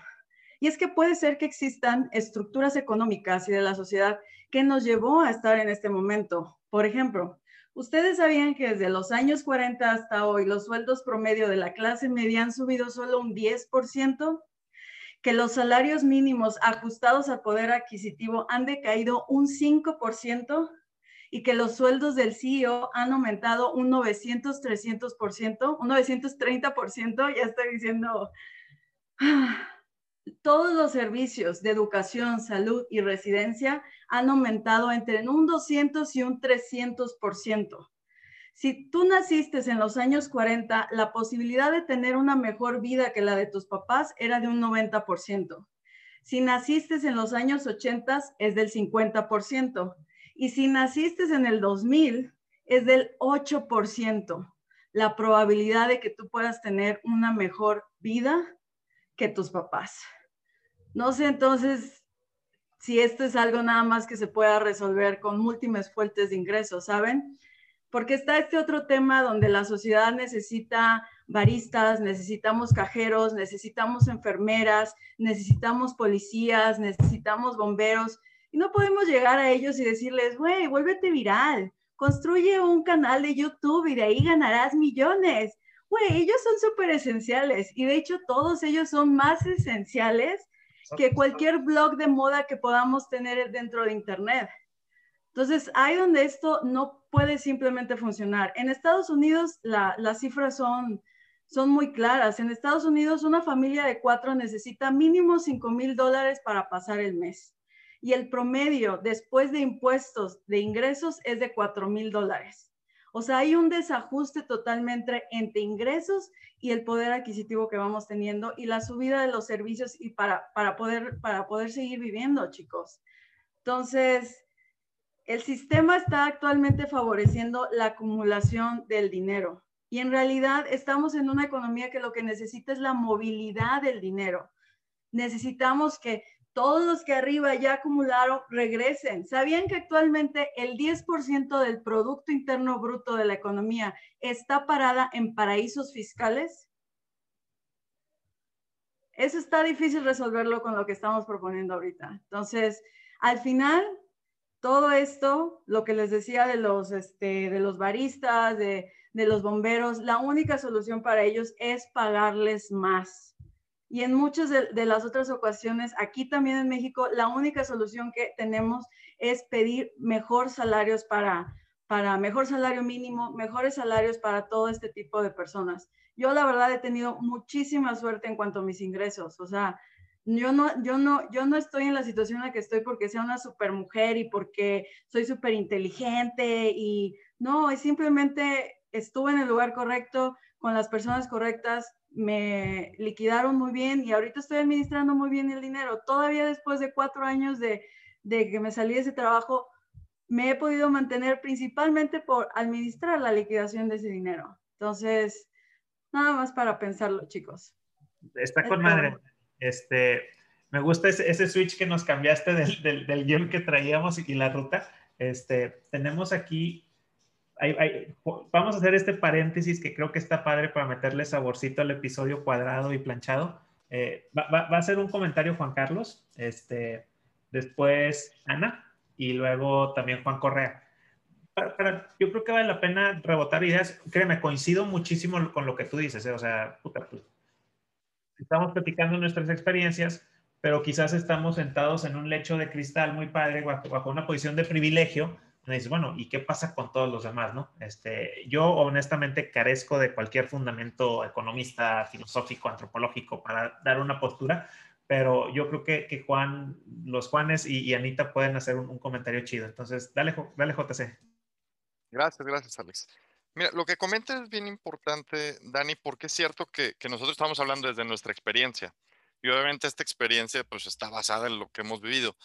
Y es que puede ser que existan estructuras económicas y de la sociedad que nos llevó a estar en este momento. Por ejemplo, ustedes sabían que desde los años 40 hasta hoy los sueldos promedio de la clase media han subido solo un 10%, que los salarios mínimos ajustados al poder adquisitivo han decaído un 5%, y que los sueldos del CEO han aumentado un 900, 300%, un 930%, ya estoy diciendo, todos los servicios de educación, salud y residencia han aumentado entre un 200 y un 300%. Si tú naciste en los años 40, la posibilidad de tener una mejor vida que la de tus papás era de un 90%. Si naciste en los años 80, es del 50%. Y si naciste en el 2000, es del 8% la probabilidad de que tú puedas tener una mejor vida que tus papás. No sé entonces si esto es algo nada más que se pueda resolver con múltiples fuentes de ingresos, ¿saben? Porque está este otro tema donde la sociedad necesita baristas, necesitamos cajeros, necesitamos enfermeras, necesitamos policías, necesitamos bomberos y no podemos llegar a ellos y decirles, güey, vuélvete viral, construye un canal de YouTube y de ahí ganarás millones. Güey, ellos son súper esenciales y de hecho todos ellos son más esenciales que cualquier blog de moda que podamos tener dentro de Internet. Entonces, hay donde esto no puede simplemente funcionar. En Estados Unidos, las cifras son, son muy claras. En Estados Unidos, una familia de cuatro necesita mínimo 5 mil dólares para pasar el mes y el promedio después de impuestos de ingresos es de 4 mil dólares. O sea, hay un desajuste totalmente entre ingresos y el poder adquisitivo que vamos teniendo y la subida de los servicios y para, para, poder, para poder seguir viviendo, chicos. Entonces, el sistema está actualmente favoreciendo la acumulación del dinero y en realidad estamos en una economía que lo que necesita es la movilidad del dinero. Necesitamos que todos los que arriba ya acumularon regresen. ¿Sabían que actualmente el 10% del Producto Interno Bruto de la economía está parada en paraísos fiscales? Eso está difícil resolverlo con lo que estamos proponiendo ahorita. Entonces, al final, todo esto, lo que les decía de los, este, de los baristas, de, de los bomberos, la única solución para ellos es pagarles más y en muchas de, las otras ocasiones, aquí también en México, la única solución que tenemos es pedir mejor salarios para, para mejor salario mínimo, mejores salarios para todo este tipo de personas. Yo la verdad he tenido muchísima suerte en cuanto a mis ingresos, o sea, yo no, yo no, yo no estoy en la situación en la que estoy porque sea una super mujer y porque soy súper inteligente y no, es simplemente estuve en el lugar correcto, con las personas correctas, me liquidaron muy bien y ahorita estoy administrando muy bien el dinero. Todavía después de cuatro años de, de que me salí de ese trabajo, me he podido mantener principalmente por administrar la liquidación de ese dinero. Entonces, nada más para pensarlo, chicos. Está con madre. Este, me gusta ese, ese, switch que nos cambiaste del, del, del guion que traíamos y la ruta. Este, tenemos aquí vamos a hacer este paréntesis que creo que está padre para meterle saborcito al episodio cuadrado y planchado. Eh, va, a ser un comentario Juan Carlos, este, después Ana y luego también Juan Correa. yo creo que vale la pena rebotar ideas. Créeme, coincido muchísimo con lo que tú dices. Eh, o sea, puta, pues, estamos platicando nuestras experiencias, pero quizás estamos sentados en un lecho de cristal muy padre, bajo una posición de privilegio dices, bueno, ¿y qué pasa con todos los demás, no? Este, yo honestamente carezco de cualquier fundamento economista, filosófico, antropológico para dar una postura, pero yo creo que, que Juan, los Juanes y, Anita pueden hacer un, comentario chido. Entonces, dale, dale JC. Gracias, gracias, Alex. Mira, lo que comenta es bien importante, Dani, porque es cierto que, que nosotros estamos hablando desde nuestra experiencia. Y obviamente esta experiencia pues está basada en lo que hemos vivido.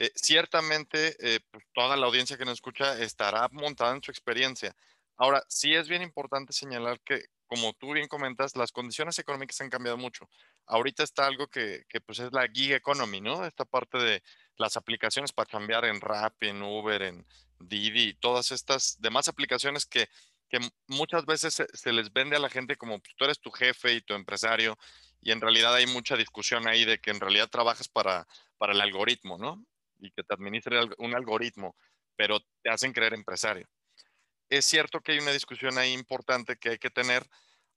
Eh, ciertamente eh, pues, toda la audiencia que nos escucha estará montada en su experiencia. Ahora, sí es bien importante señalar que, como tú bien comentas, las condiciones económicas han cambiado mucho. Ahorita está algo que, que pues es la gig economy, ¿no? Esta parte de las aplicaciones para cambiar en Rappi, en Uber, en Didi, todas estas demás aplicaciones que, que muchas veces se, les vende a la gente como pues, tú eres tu jefe y tu empresario y en realidad hay mucha discusión ahí de que en realidad trabajas para, para el algoritmo, ¿no? Y que te administre un algoritmo, pero te hacen creer empresario. Es cierto que hay una discusión ahí importante que hay que tener.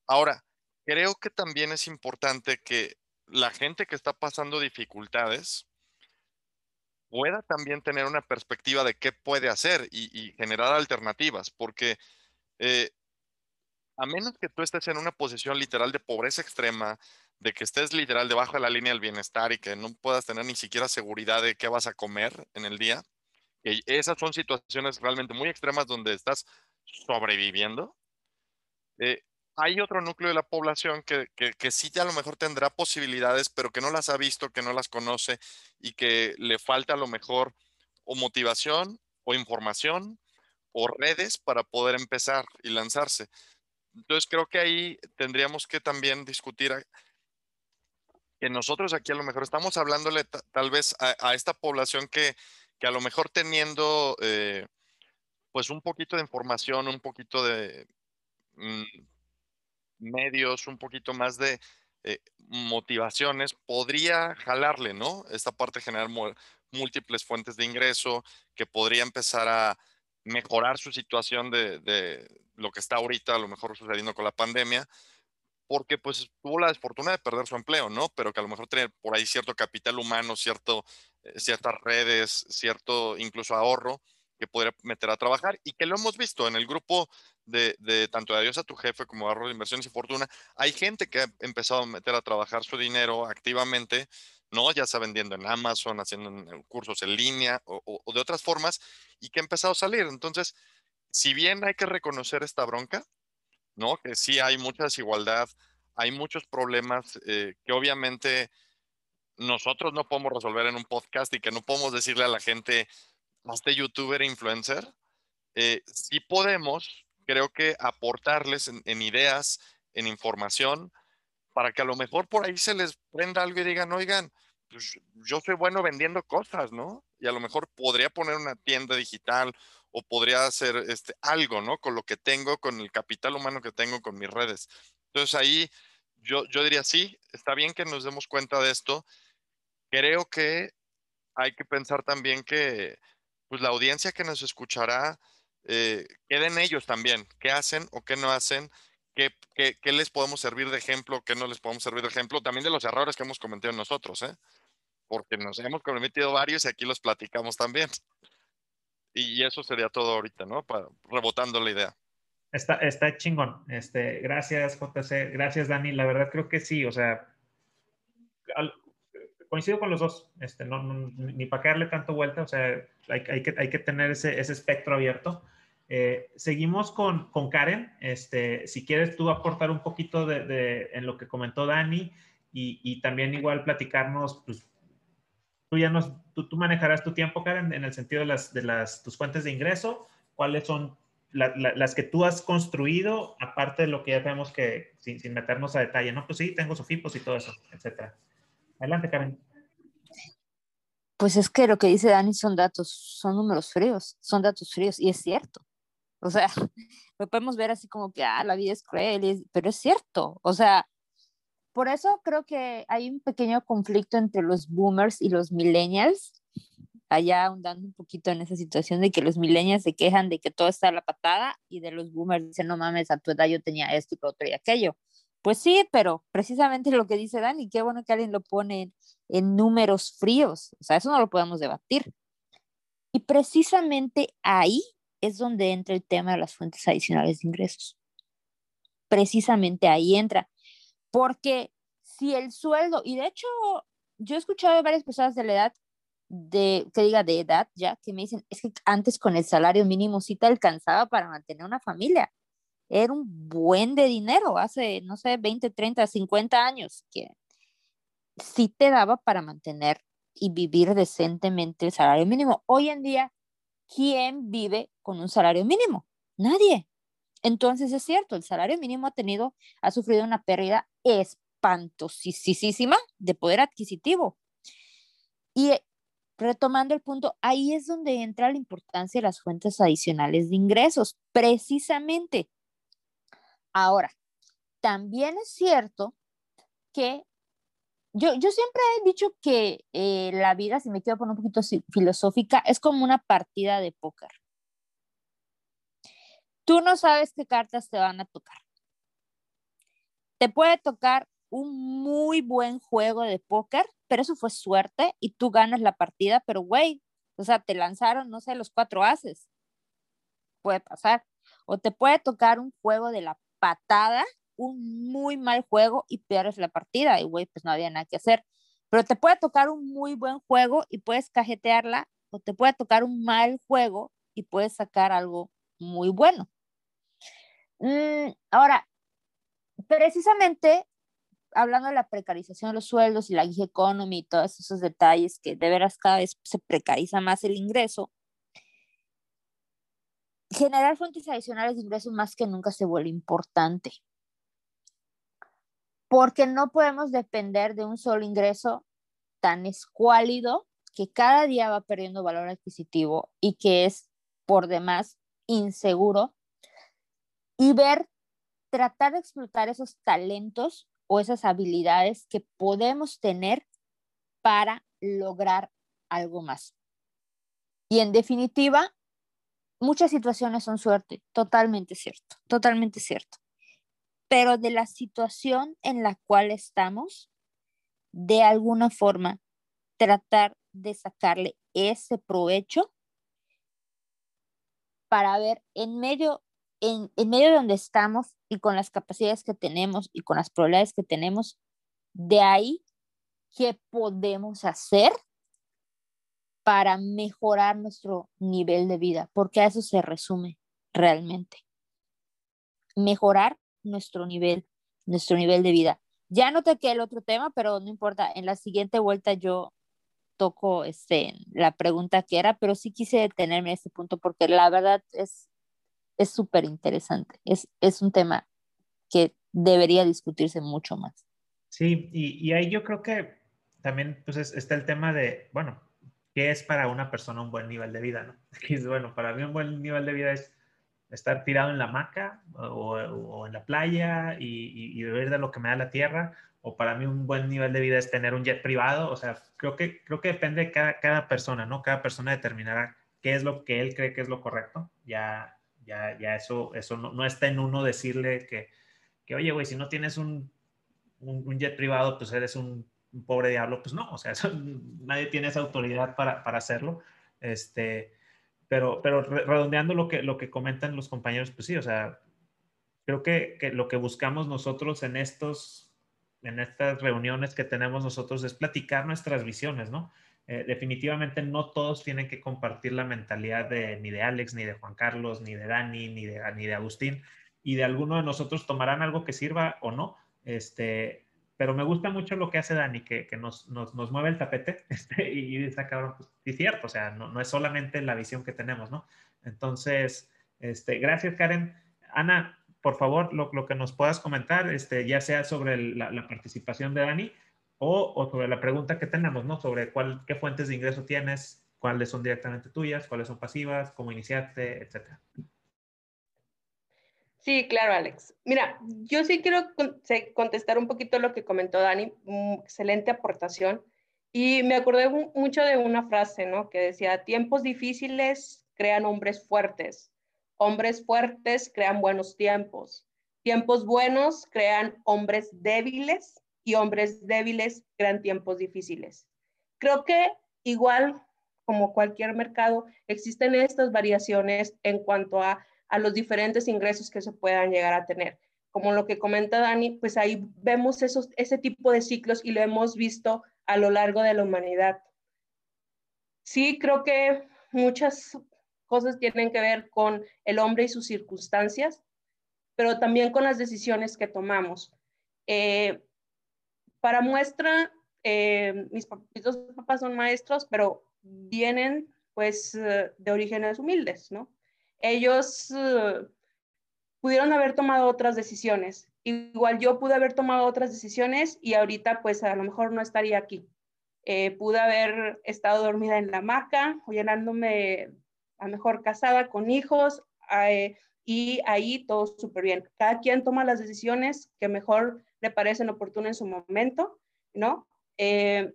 Ahora, creo que también es importante que la gente que está pasando dificultades pueda también tener una perspectiva de qué puede hacer y, generar alternativas, porque eh, a menos que tú estés en una posición literal de pobreza extrema, de que estés literal debajo de la línea del bienestar y que no puedas tener ni siquiera seguridad de qué vas a comer en el día, que esas son situaciones realmente muy extremas donde estás sobreviviendo. Eh, hay otro núcleo de la población que, que, que, sí a lo mejor tendrá posibilidades, pero que no las ha visto, que no las conoce y que le falta a lo mejor o motivación o información o redes para poder empezar y lanzarse. Entonces creo que ahí tendríamos que también discutir que nosotros aquí a lo mejor estamos hablándole tal vez a, esta población que, que, a lo mejor teniendo eh, pues un poquito de información, un poquito de mm, medios, un poquito más de eh, motivaciones, podría jalarle, ¿no? Esta parte generar múltiples fuentes de ingreso, que podría empezar a mejorar su situación de, de, lo que está ahorita a lo mejor sucediendo con la pandemia, porque pues tuvo la desfortuna de perder su empleo, ¿no? Pero que a lo mejor tiene por ahí cierto capital humano, cierto, eh, ciertas redes, cierto incluso ahorro que podría meter a trabajar y que lo hemos visto en el grupo de, de tanto de Adiós a tu jefe como Ahorro de Inversiones y Fortuna. Hay gente que ha empezado a meter a trabajar su dinero activamente, ¿no? Ya está vendiendo en Amazon, haciendo cursos en línea o, o de otras formas y que ha empezado a salir. Entonces, si bien hay que reconocer esta bronca, ¿no? Que sí hay mucha desigualdad, hay muchos problemas eh, que obviamente nosotros no podemos resolver en un podcast y que no podemos decirle a la gente, este youtuber e influencer, eh, sí podemos, creo que aportarles en, ideas, en información, para que a lo mejor por ahí se les prenda algo y digan, oigan, pues yo soy bueno vendiendo cosas, ¿no? Y a lo mejor podría poner una tienda digital o podría hacer este, algo, ¿no? Con lo que tengo, con el capital humano que tengo, con mis redes. Entonces ahí yo, yo diría, sí, está bien que nos demos cuenta de esto. Creo que hay que pensar también que pues la audiencia que nos escuchará, eh, queden ellos también, qué hacen o qué no hacen, qué, qué, qué, les podemos servir de ejemplo, qué no les podemos servir de ejemplo, también de los errores que hemos cometido nosotros, ¿eh? porque nos hemos cometido varios y aquí los platicamos también. Y eso sería todo ahorita, ¿no? Para, rebotando la idea. Está, está chingón. Este, gracias, JC. Gracias, Dani. La verdad creo que sí. O sea, coincido con los dos. Este, no, ni para darle tanto vuelta. O sea, hay, hay, que, hay que tener ese, ese espectro abierto. Eh, seguimos con, con, Karen. Este, si quieres tú aportar un poquito de, de en lo que comentó Dani y, y también igual platicarnos pues, tú ya nos, tú, tú manejarás tu tiempo, Karen, en el sentido de las, de las, tus fuentes de ingreso, cuáles son las que tú has construido, aparte de lo que ya tenemos que, sin, sin, meternos a detalle, ¿no? Pues sí, tengo Sofipos y todo eso, etcétera. Adelante, Karen. Pues es que lo que dice Dani son datos, son números fríos, son datos fríos, y es cierto. O sea, lo podemos ver así como que, ah, la vida es cruel, pero es cierto. O sea, por eso creo que hay un pequeño conflicto entre los boomers y los millennials, allá ahondando un poquito en esa situación de que los millennials se quejan de que todo está a la patada y de los boomers dicen, no mames, a tu edad yo tenía esto y lo otro y aquello. Pues sí, pero precisamente lo que dice Dani, qué bueno que alguien lo pone en, números fríos, o sea, eso no lo podemos debatir. Y precisamente ahí es donde entra el tema de las fuentes adicionales de ingresos. Precisamente ahí entra. Porque si el sueldo, y de hecho yo he escuchado de varias personas de la edad, de, que diga de edad ya, que me dicen, es que antes con el salario mínimo sí te alcanzaba para mantener una familia. Era un buen de dinero, hace, no sé, 20, 30, 50 años, que sí te daba para mantener y vivir decentemente el salario mínimo. Hoy en día, ¿quién vive con un salario mínimo? Nadie. Entonces es cierto, el salario mínimo ha tenido, ha sufrido una pérdida espantosísima de poder adquisitivo. Y eh, retomando el punto, ahí es donde entra la importancia de las fuentes adicionales de ingresos, precisamente. Ahora, también es cierto que yo, yo siempre he dicho que eh, la vida, si me quiero poner un poquito filosófica, es como una partida de póker. Tú no sabes qué cartas te van a tocar. Te puede tocar un muy buen juego de póker, pero eso fue suerte y tú ganas la partida, pero güey, o sea, te lanzaron, no sé, los cuatro haces. Puede pasar. O te puede tocar un juego de la patada, un muy mal juego y pierdes la partida y güey, pues no había nada que hacer. Pero te puede tocar un muy buen juego y puedes cajetearla, o te puede tocar un mal juego y puedes sacar algo muy bueno. Mm, ahora, precisamente hablando de la precarización de los sueldos y la gig economy y todos esos detalles que de veras cada vez se precariza más el ingreso, generar fuentes adicionales de ingresos más que nunca se vuelve importante. Porque no podemos depender de un solo ingreso tan escuálido que cada día va perdiendo valor adquisitivo y que es por demás inseguro y ver, tratar de explotar esos talentos o esas habilidades que podemos tener para lograr algo más. Y en definitiva, muchas situaciones son suerte, totalmente cierto, totalmente cierto. Pero de la situación en la cual estamos, de alguna forma, tratar de sacarle ese provecho para ver en medio en, medio de donde estamos y con las capacidades que tenemos y con las probabilidades que tenemos, de ahí, ¿qué podemos hacer para mejorar nuestro nivel de vida? Porque a eso se resume realmente. Mejorar nuestro nivel, nuestro nivel de vida. Ya no toqué el otro tema, pero no importa. En la siguiente vuelta yo toco este, la pregunta que era, pero sí quise detenerme en este punto porque la verdad es es súper interesante. Es, es un tema que debería discutirse mucho más. Sí, y, y ahí yo creo que también pues está el tema de, bueno, ¿qué es para una persona un buen nivel de vida? ¿no? bueno, para mí un buen nivel de vida es estar tirado en la hamaca o, o en la playa y, y, beber de lo que me da la tierra, o para mí un buen nivel de vida es tener un jet privado, o sea, creo que, creo que depende de cada, cada persona, ¿no? Cada persona determinará qué es lo que él cree que es lo correcto, ya ya, ya eso, eso no, está en uno decirle que, que oye, güey, si no tienes un, un, jet privado, pues eres un, pobre diablo. Pues no, o sea, nadie tiene esa autoridad para, para hacerlo. Este, pero, pero redondeando lo que, lo que comentan los compañeros, pues sí, o sea, creo que, que, lo que buscamos nosotros en estos, en estas reuniones que tenemos nosotros es platicar nuestras visiones, ¿no? Eh, definitivamente no todos tienen que compartir la mentalidad de, ni de Alex, ni de Juan Carlos, ni de Dani, ni de, ni de Agustín, y de alguno de nosotros tomarán algo que sirva o no. Este, pero me gusta mucho lo que hace Dani, que, que nos, nos, nos, mueve el tapete este, y, y está cabrón, pues, es cierto, o sea, no, no, es solamente la visión que tenemos, ¿no? Entonces, este, gracias Karen. Ana, por favor, lo, lo, que nos puedas comentar, este, ya sea sobre la participación de Dani, o, sobre la pregunta que tenemos, ¿no? Sobre cuál, qué fuentes de ingreso tienes, cuáles son directamente tuyas, cuáles son pasivas, cómo iniciaste, etcétera. Sí, claro, Alex. Mira, yo sí quiero contestar un poquito lo que comentó Dani. Excelente aportación. Y me acordé mucho de una frase, ¿no? Que decía, tiempos difíciles crean hombres fuertes. Hombres fuertes crean buenos tiempos. Tiempos buenos crean hombres débiles y hombres débiles crean tiempos difíciles. Creo que igual como cualquier mercado, existen estas variaciones en cuanto a, a los diferentes ingresos que se puedan llegar a tener. Como lo que comenta Dani, pues ahí vemos esos, ese tipo de ciclos y lo hemos visto a lo largo de la humanidad. Sí, creo que muchas cosas tienen que ver con el hombre y sus circunstancias, pero también con las decisiones que tomamos. Eh, para muestra, eh, mis, dos papás son maestros, pero vienen pues eh, de orígenes humildes, ¿no? Ellos eh, pudieron haber tomado otras decisiones. Igual yo pude haber tomado otras decisiones y ahorita pues a lo mejor no estaría aquí. pude haber estado dormida en la hamaca llenándome a mejor casada con hijos y ahí todo súper bien. Cada quien toma las decisiones que mejor le parecen oportunas en su momento, ¿no? Eh,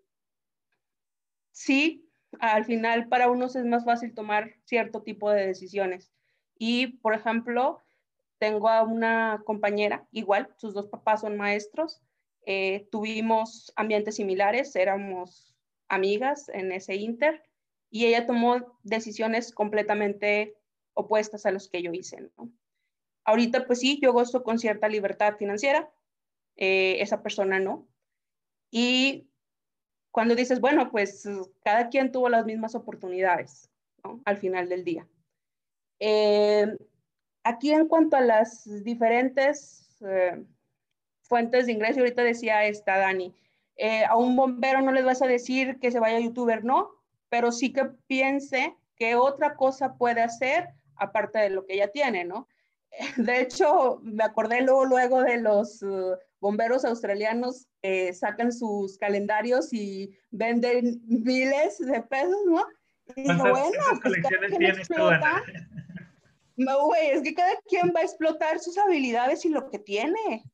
sí, al final para unos es más fácil tomar cierto tipo de decisiones. Y, por ejemplo, tengo a una compañera, igual, sus dos papás son maestros, eh, tuvimos ambientes similares, éramos amigas en ese inter, y ella tomó decisiones completamente opuestas a los que yo hice. Ahorita, pues sí, yo gozo con cierta libertad financiera, eh, esa persona no. Y cuando dices, bueno, pues cada quien tuvo las mismas oportunidades al final del día. Eh, aquí en cuanto a las diferentes eh, fuentes de ingreso, ahorita decía esta Dani, a un bombero no les vas a decir que se vaya a youtuber, no, pero sí que piense qué otra cosa puede hacer aparte de lo que ya tiene, ¿no? De hecho, me acordé luego, luego de los uh, bomberos australianos que sacan sus calendarios y venden miles de pesos, ¿no? Y digo, bueno, pues cada quien explota. No, güey, es que cada quien va a explotar sus habilidades y lo que tiene.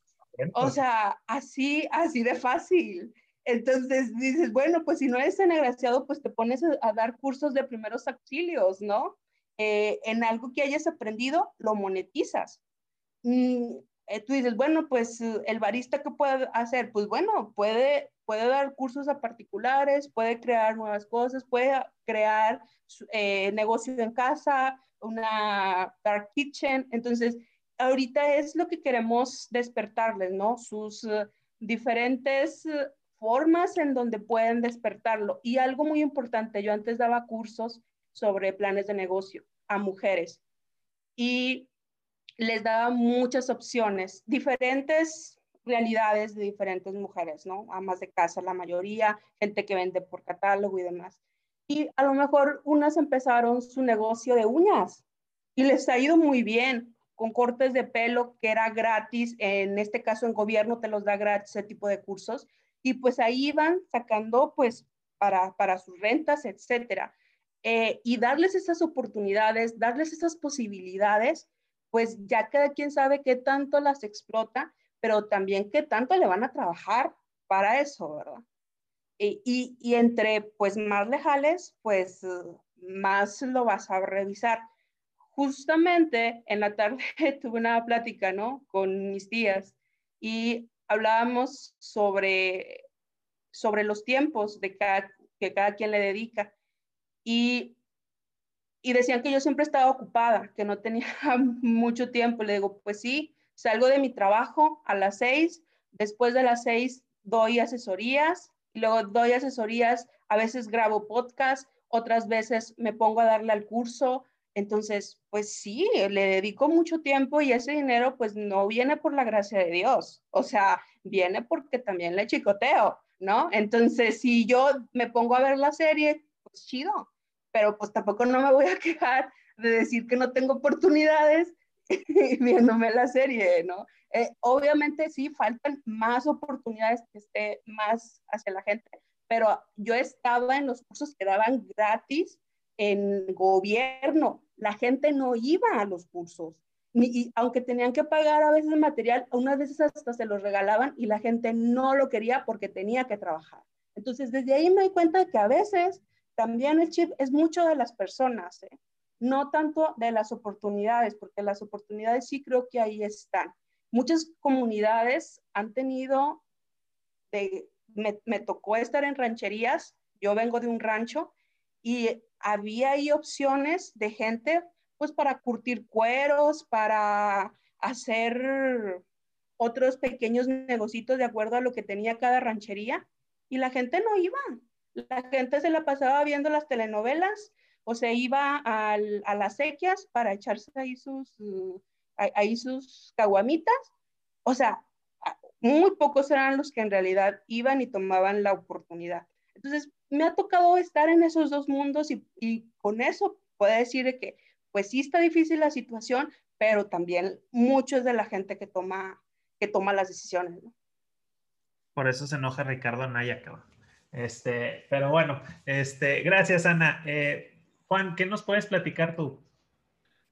O sea, así, así de fácil. Entonces dices, bueno, pues si no eres tan agraciado, pues te pones a, dar cursos de primeros auxilios, ¿no? Eh, en algo que hayas aprendido, lo monetizas. Mm, eh, tú dices, bueno, pues el barista, ¿qué puede hacer? Pues bueno, puede, puede dar cursos a particulares, puede crear nuevas cosas, puede crear eh, negocio en casa, una dark kitchen. Entonces, ahorita es lo que queremos despertarles, ¿no? Sus diferentes formas en donde pueden despertarlo. Y algo muy importante, yo antes daba cursos sobre planes de negocio a mujeres y les daba muchas opciones, diferentes realidades de diferentes mujeres, ¿no? Amas de casa, la mayoría, gente que vende por catálogo y demás. Y a lo mejor unas empezaron su negocio de uñas y les ha ido muy bien con cortes de pelo que era gratis, en este caso en gobierno te los da gratis ese tipo de cursos y pues ahí van sacando pues para, para sus rentas, etcétera. Eh, y darles esas oportunidades, darles esas posibilidades, pues ya cada quien sabe qué tanto las explota, pero también qué tanto le van a trabajar para eso, ¿verdad? Y, entre pues más lejales, pues más lo vas a revisar. Justamente en la tarde tuve una plática, ¿no? Con mis tías y hablábamos sobre, sobre los tiempos de que cada quien le dedica. Y, y decían que yo siempre estaba ocupada, que no tenía mucho tiempo. Le digo, pues sí, salgo de mi trabajo a las seis, después de las seis doy asesorías, y luego doy asesorías, a veces grabo podcast, otras veces me pongo a darle al curso, entonces, pues sí, le dedico mucho tiempo y ese dinero pues no viene por la gracia de Dios, o sea, viene porque también le chicoteo, ¿no? Entonces, si yo me pongo a ver la serie, pues chido, pero pues tampoco no me voy a quejar de decir que no tengo oportunidades viéndome la serie, ¿no? Eh, obviamente sí, faltan más oportunidades que esté más hacia la gente, pero yo estaba en los cursos que daban gratis en gobierno, la gente no iba a los cursos. y aunque tenían que pagar a veces material, unas veces hasta se los regalaban y la gente no lo quería porque tenía que trabajar. Entonces, desde ahí me doy cuenta que a veces también el chip es mucho de las personas, ¿eh? no tanto de las oportunidades, porque las oportunidades sí creo que ahí están. Muchas comunidades han tenido, de, me, tocó estar en rancherías, yo vengo de un rancho y había ahí opciones de gente, pues para curtir cueros, para hacer otros pequeños negocios de acuerdo a lo que tenía cada ranchería y la gente no iba. La gente se la pasaba viendo las telenovelas o se iba a las sequias para echarse ahí sus, ahí sus caguamitas. O sea, muy pocos eran los que en realidad iban y tomaban la oportunidad. Entonces, me ha tocado estar en esos dos mundos y, con eso puedo decir que pues sí está difícil la situación, pero también muchos de la gente que toma, que toma las decisiones. Por eso se enoja Ricardo Anaya, Este, pero bueno, este, gracias Ana. Eh, Juan, ¿qué nos puedes platicar tú?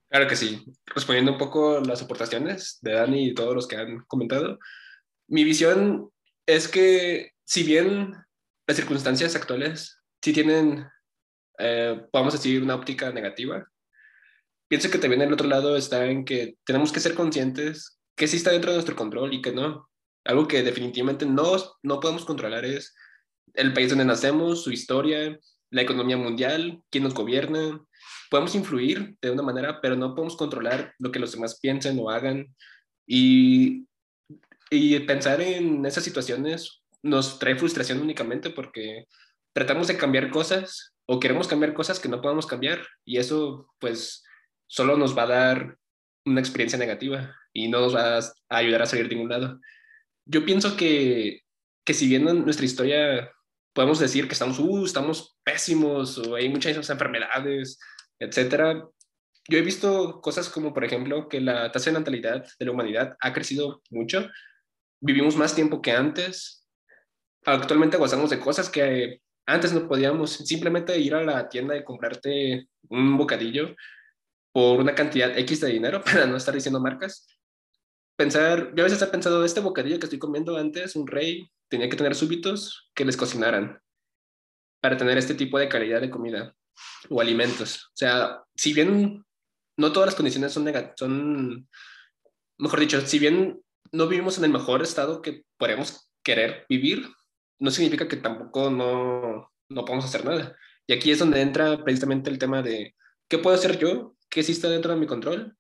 Claro que sí. Respondiendo un poco las aportaciones de Dani y todos los que han comentado, mi visión es que si bien las circunstancias actuales sí tienen, eh, podemos decir, una óptica negativa. Pienso que también el otro lado está en que tenemos que ser conscientes que sí está dentro de nuestro control y que no. Algo que definitivamente no, no podemos controlar es el país donde nacemos, su historia, la economía mundial, quién nos gobierna. Podemos influir de una manera, pero no podemos controlar lo que los demás piensen o hagan. Y, y pensar en esas situaciones nos trae frustración únicamente porque tratamos de cambiar cosas o queremos cambiar cosas que no podemos cambiar y eso pues solo nos va a dar una experiencia negativa y no nos va a ayudar a salir de ningún lado. Yo pienso que, que si bien en nuestra historia podemos decir que estamos, uh, estamos pésimos o hay muchas enfermedades, etcétera, yo he visto cosas como, por ejemplo, que la tasa de natalidad de la humanidad ha crecido mucho. Vivimos más tiempo que antes. Actualmente gozamos de cosas que antes no podíamos. Simplemente ir a la tienda y comprarte un bocadillo por una cantidad X de dinero, para no estar diciendo marcas. Pensar, yo a veces he pensado, este bocadillo que estoy comiendo antes, un rey tenía que tener súbitos que les cocinaran para tener este tipo de calidad de comida o alimentos. O sea, si bien no todas las condiciones son, son, mejor dicho, si bien no vivimos en el mejor estado que podemos querer vivir, no significa que tampoco no, no podemos hacer nada. Y aquí es donde entra precisamente el tema de qué puedo hacer yo, qué sí está dentro de mi control.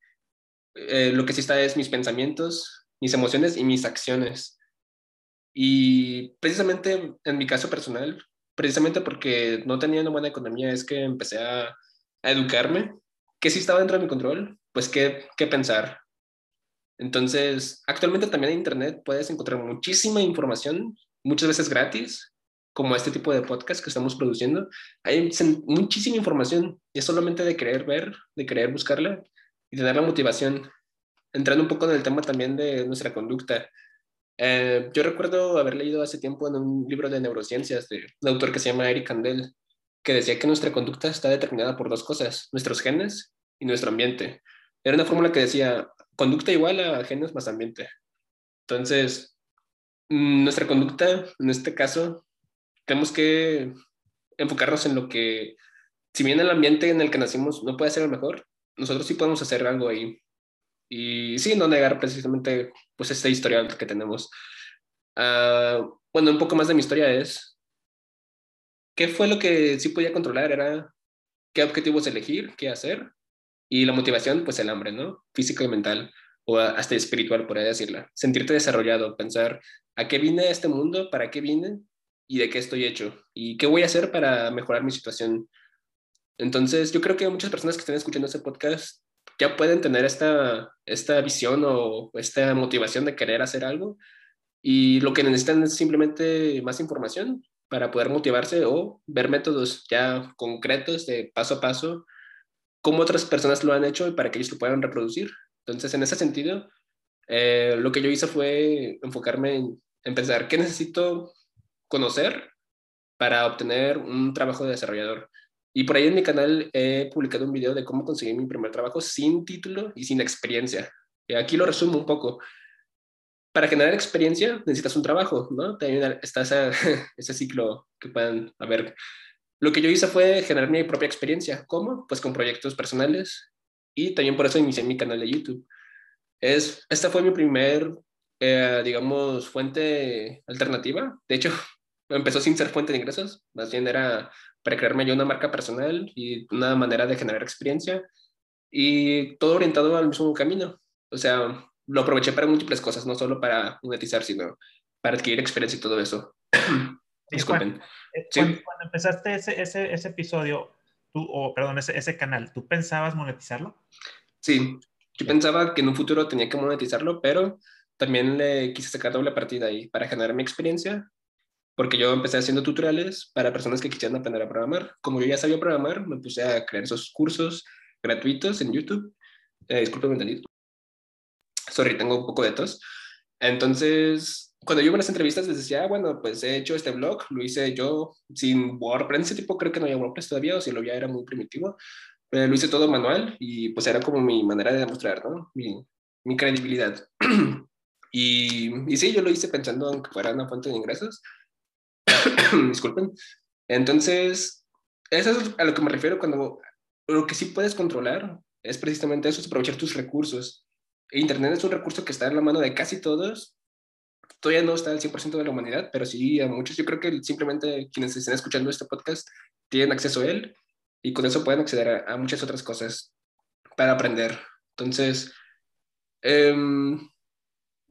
Eh, lo que sí está es mis pensamientos, mis emociones y mis acciones. Y precisamente en mi caso personal, precisamente porque no tenía una buena economía, es que empecé a, educarme que sí estaba dentro de mi control, pues qué, qué pensar. Entonces, actualmente también en Internet puedes encontrar muchísima información, muchas veces gratis, como este tipo de podcast que estamos produciendo. Hay muchísima información y es solamente de querer ver, de querer buscarla y tener la motivación. Entrando un poco en el tema también de nuestra conducta. Eh, yo recuerdo haber leído hace tiempo en un libro de neurociencias de un autor que se llama Eric Kandel, que decía que nuestra conducta está determinada por dos cosas, nuestros genes y nuestro ambiente. Era una fórmula que decía conducta igual a genes más ambiente. Entonces, mm, nuestra conducta, en este caso, tenemos que enfocarnos en lo que, si bien el ambiente en el que nacimos no puede ser el mejor, nosotros sí podemos hacer algo ahí. Y sí, no negar precisamente pues esta historia que tenemos. Uh, bueno, un poco más de mi historia es, ¿Qué fue lo que sí podía controlar? Era qué objetivos elegir, qué hacer. Y la motivación, pues el hambre, ¿no? Físico y mental, o hasta espiritual, por decirla. Sentirte desarrollado, pensar a qué vine a este mundo, para qué vine y de qué estoy hecho. Y qué voy a hacer para mejorar mi situación. Entonces, yo creo que muchas personas que están escuchando este podcast ya pueden tener esta, esta visión o esta motivación de querer hacer algo. Y lo que necesitan es simplemente más información para poder motivarse o ver métodos ya concretos de paso a paso, cómo otras personas lo han hecho y para que ellos lo puedan reproducir. Entonces, en ese sentido, eh, lo que yo hice fue enfocarme en, pensar qué necesito conocer para obtener un trabajo de desarrollador. Y por ahí en mi canal he publicado un video de cómo conseguir mi primer trabajo sin título y sin experiencia. Y aquí lo resumo un poco para generar experiencia necesitas un trabajo, ¿no? También está ese, ciclo que pueden haber. Lo que yo hice fue generar mi propia experiencia. ¿Cómo? Pues con proyectos personales y también por eso inicié mi canal de YouTube. Es, esta fue mi primer, eh, digamos, fuente alternativa. De hecho, empezó sin ser fuente de ingresos, más bien era para crearme yo una marca personal y una manera de generar experiencia y todo orientado al mismo camino. O sea, lo aproveché para múltiples cosas, no solo para monetizar, sino para adquirir experiencia y todo eso. Disculpen. Eh, cuando, empezaste ese, ese, ese, episodio, tú, o perdón, ese, ese canal, ¿tú pensabas monetizarlo? Sí, yo pensaba que en un futuro tenía que monetizarlo, pero también le quise sacar doble partida ahí para generar mi experiencia, porque yo empecé haciendo tutoriales para personas que quisieran aprender a programar. Como yo ya sabía programar, me puse a crear esos cursos gratuitos en YouTube. Eh, disculpen, sorry, tengo un poco de tos. Entonces, cuando yo iba a las entrevistas les decía, ah, bueno, pues he hecho este blog, lo hice yo sin WordPress, ese tipo creo que no había WordPress todavía, o si lo había era muy primitivo, pero lo hice todo manual y pues era como mi manera de demostrar, ¿no? Mi, mi credibilidad. y, y sí, yo lo hice pensando en que fuera una fuente de ingresos. Disculpen. Entonces, eso es a lo que me refiero cuando lo que sí puedes controlar es precisamente eso, es aprovechar tus recursos. Internet es un recurso que está en la mano de casi todos. Todavía no está al 100% de la humanidad, pero sí a muchos. Yo creo que simplemente quienes estén escuchando este podcast tienen acceso a él y con eso pueden acceder a, muchas otras cosas para aprender. Entonces, em,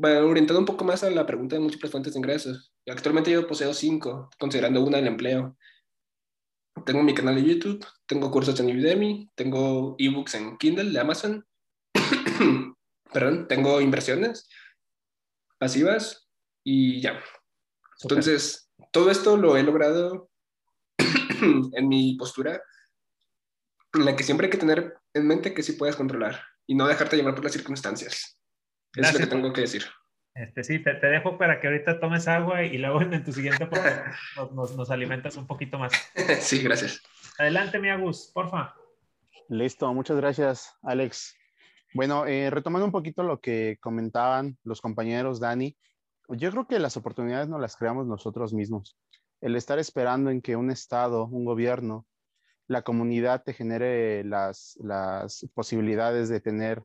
bueno, orientado un poco más a la pregunta de múltiples fuentes de ingresos. Actualmente yo poseo cinco, considerando una el empleo. Tengo mi canal de YouTube, tengo cursos en Udemy, tengo ebooks en Kindle de Amazon, perdón, tengo inversiones pasivas y ya. Entonces, todo esto lo he logrado en mi postura en la que siempre hay que tener en mente que sí puedes controlar y no dejarte llevar por las circunstancias. Eso es lo que tengo que decir. Este, sí, te, dejo para que ahorita tomes agua y luego en tu siguiente nos, nos, alimentas un poquito más. Sí, gracias. Adelante, mi Agus, porfa. Listo, muchas gracias, Alex. Bueno, eh, retomando un poquito lo que comentaban los compañeros, Dani, yo creo que las oportunidades no las creamos nosotros mismos. El estar esperando en que un Estado, un gobierno, la comunidad te genere las, las posibilidades de tener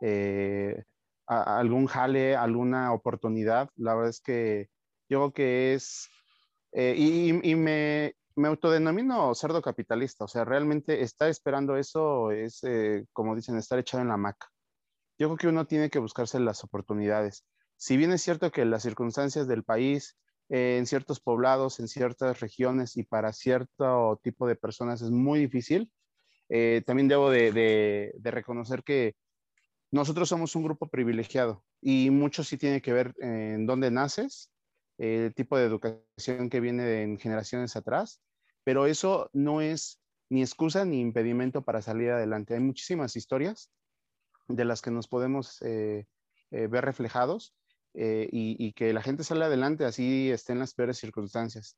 eh, algún jale, alguna oportunidad. La verdad es que yo creo que es, eh, y, me, me, autodenomino cerdo capitalista, o sea, realmente estar esperando eso es, eh, como dicen, estar echado en la maca. Yo creo que uno tiene que buscarse las oportunidades. Si bien es cierto que las circunstancias del país, eh, en ciertos poblados, en ciertas regiones y para cierto tipo de personas es muy difícil, también debo de, de reconocer que nosotros somos un grupo privilegiado y mucho sí tiene que ver en dónde naces, el tipo de educación que viene en generaciones atrás, pero eso no es ni excusa ni impedimento para salir adelante. Hay muchísimas historias de las que nos podemos eh, eh, ver reflejados eh, y, que la gente sale adelante así esté en las peores circunstancias.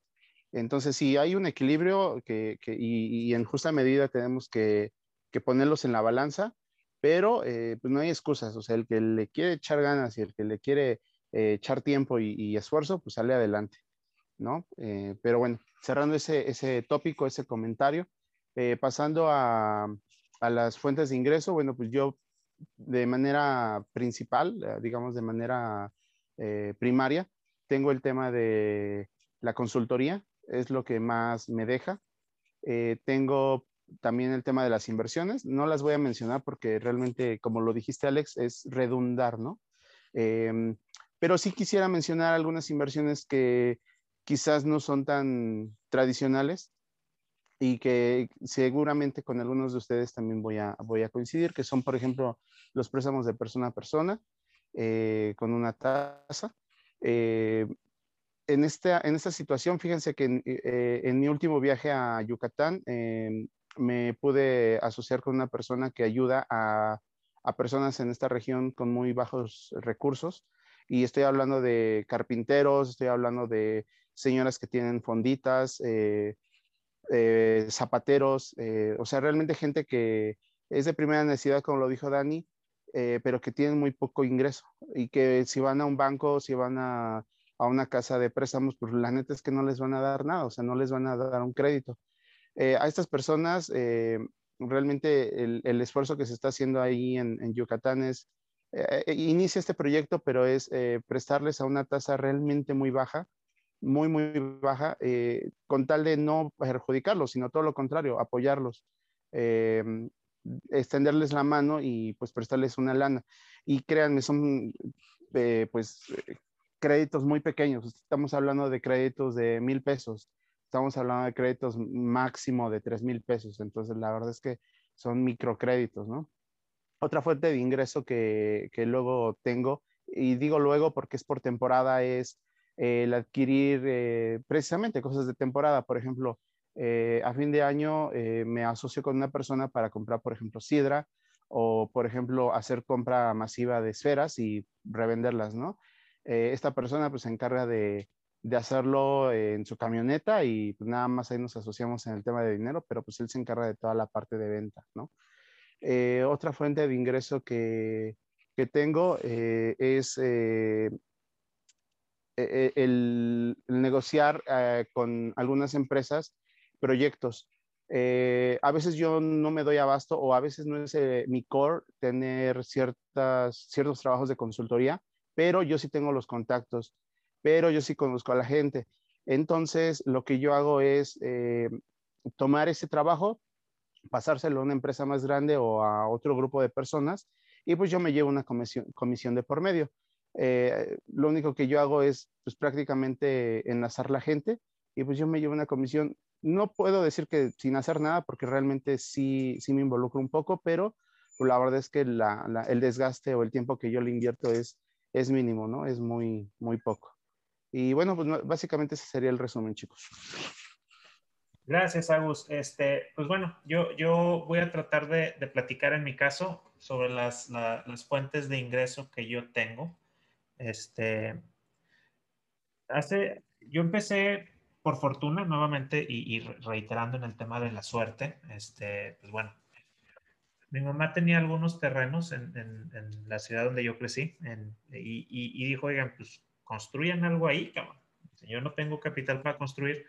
Entonces, sí, hay un equilibrio que, y, en justa medida tenemos que, que ponerlos en la balanza pero eh, pues no hay excusas, o sea, el que le quiere echar ganas y el que le quiere eh, echar tiempo y, esfuerzo, pues sale adelante, ¿no? Eh, pero bueno, cerrando ese, ese tópico, ese comentario, pasando a, a, las fuentes de ingreso, bueno, pues yo de manera principal, digamos de manera primaria, tengo el tema de la consultoría, es lo que más me deja. tengo también el tema de las inversiones. No las voy a mencionar porque realmente, como lo dijiste Alex, es redundar, ¿no? Em, pero sí quisiera mencionar algunas inversiones que quizás no son tan tradicionales y que seguramente con algunos de ustedes también voy a, voy a coincidir, que son, por ejemplo, los préstamos de persona a persona eh, con una tasa. Eh, en esta, en esta situación, fíjense que en, eh, mi último viaje a Yucatán, em, me pude asociar con una persona que ayuda a, personas en esta región con muy bajos recursos. Y estoy hablando de carpinteros, estoy hablando de señoras que tienen fonditas, eh, eh, zapateros, eh, o sea, realmente gente que es de primera necesidad, como lo dijo Dani, pero que tienen muy poco ingreso y que si van a un banco, si van a, a una casa de préstamos, pues la neta es que no les van a dar nada, o sea, no les van a dar un crédito. Eh, a estas personas, eh, realmente el, esfuerzo que se está haciendo ahí en, Yucatán es, eh, inicia este proyecto, pero es prestarles a una tasa realmente muy baja, muy, muy baja, con tal de no perjudicarlos, sino todo lo contrario, apoyarlos, extenderles la mano y pues prestarles una lana. Y créanme, son pues créditos muy pequeños, estamos hablando de créditos de mil pesos, estamos hablando de créditos máximo de 3 mil pesos, entonces la verdad es que son microcréditos, ¿no? Otra fuente de ingreso que, que luego tengo, y digo luego porque es por temporada, es el adquirir eh, precisamente cosas de temporada. Por ejemplo, eh, a fin de año eh, me asocio con una persona para comprar, por ejemplo, sidra o, por ejemplo, hacer compra masiva de esferas y revenderlas, ¿no? esta persona pues se encarga de, de hacerlo en su camioneta y pues nada más ahí nos asociamos en el tema de dinero, pero pues él se encarga de toda la parte de venta. Eh, otra fuente de ingreso que, que tengo eh, es, eh, el, negociar con algunas empresas proyectos. A veces yo no me doy abasto o a veces no es mi core tener ciertas, ciertos trabajos de consultoría, pero yo sí tengo los contactos, pero yo sí conozco a la gente. Entonces, lo que yo hago es tomar ese trabajo, pasárselo a una empresa más grande o a otro grupo de personas y pues yo me llevo una comisión, comisión de por medio. Eh, lo único que yo hago es pues prácticamente enlazar la gente y pues yo me llevo una comisión. No puedo decir que sin hacer nada porque realmente sí, sí me involucro un poco, pero pues, la verdad es que el desgaste o el tiempo que yo le invierto es, es mínimo, ¿no? Es muy, muy poco. Y bueno, pues básicamente ese sería el resumen, chicos. Gracias, Agus. Este, pues bueno, yo, yo voy a tratar de, platicar en mi caso sobre las, las, fuentes de ingreso que yo tengo. Este, hace, yo empecé por fortuna nuevamente y, reiterando en el tema de la suerte, este, pues bueno, mi mamá tenía algunos terrenos en, en, la ciudad donde yo crecí y, y, dijo, oigan, pues construyan algo ahí, cabrón. Yo no tengo capital para construir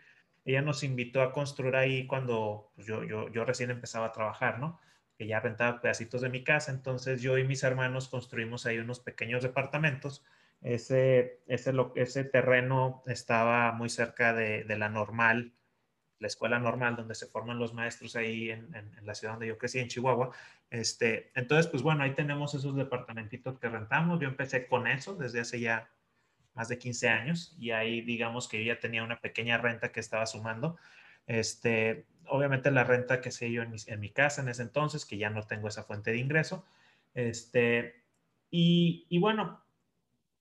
ella nos invitó a construir ahí cuando pues, yo, yo, yo, recién empezaba a trabajar, ¿no? Que ya rentaba pedacitos de mi casa, entonces yo y mis hermanos construimos ahí unos pequeños departamentos. Ese, ese, ese terreno estaba muy cerca de, de, la normal, la escuela normal donde se forman los maestros ahí en, en, en, la ciudad donde yo crecí, en Chihuahua. Este, entonces, pues bueno, ahí tenemos esos departamentitos que rentamos. Yo empecé con eso desde hace ya más de 15 años y ahí digamos que yo ya tenía una pequeña renta que estaba sumando. Este, obviamente la renta que sé yo en mi, casa en ese entonces, que ya no tengo esa fuente de ingreso. Este, y, y, bueno,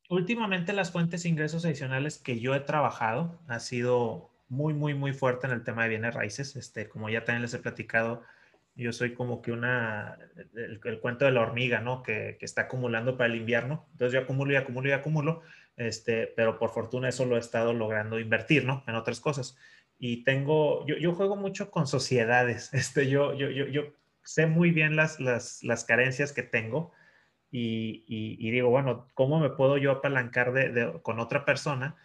últimamente las fuentes de ingresos adicionales que yo he trabajado ha sido muy, muy, muy fuerte en el tema de bienes raíces. Este, como ya también les he platicado, yo soy como que una, el, el cuento de la hormiga, ¿no? Que, que, está acumulando para el invierno. Entonces yo acumulo y acumulo y acumulo este, pero por fortuna eso lo he estado logrando invertir, ¿no? En otras cosas. Y tengo, yo, juego mucho con sociedades, este, yo, yo, sé muy bien las, las, carencias que tengo y, y, digo, bueno, ¿cómo me puedo yo apalancar de, con otra persona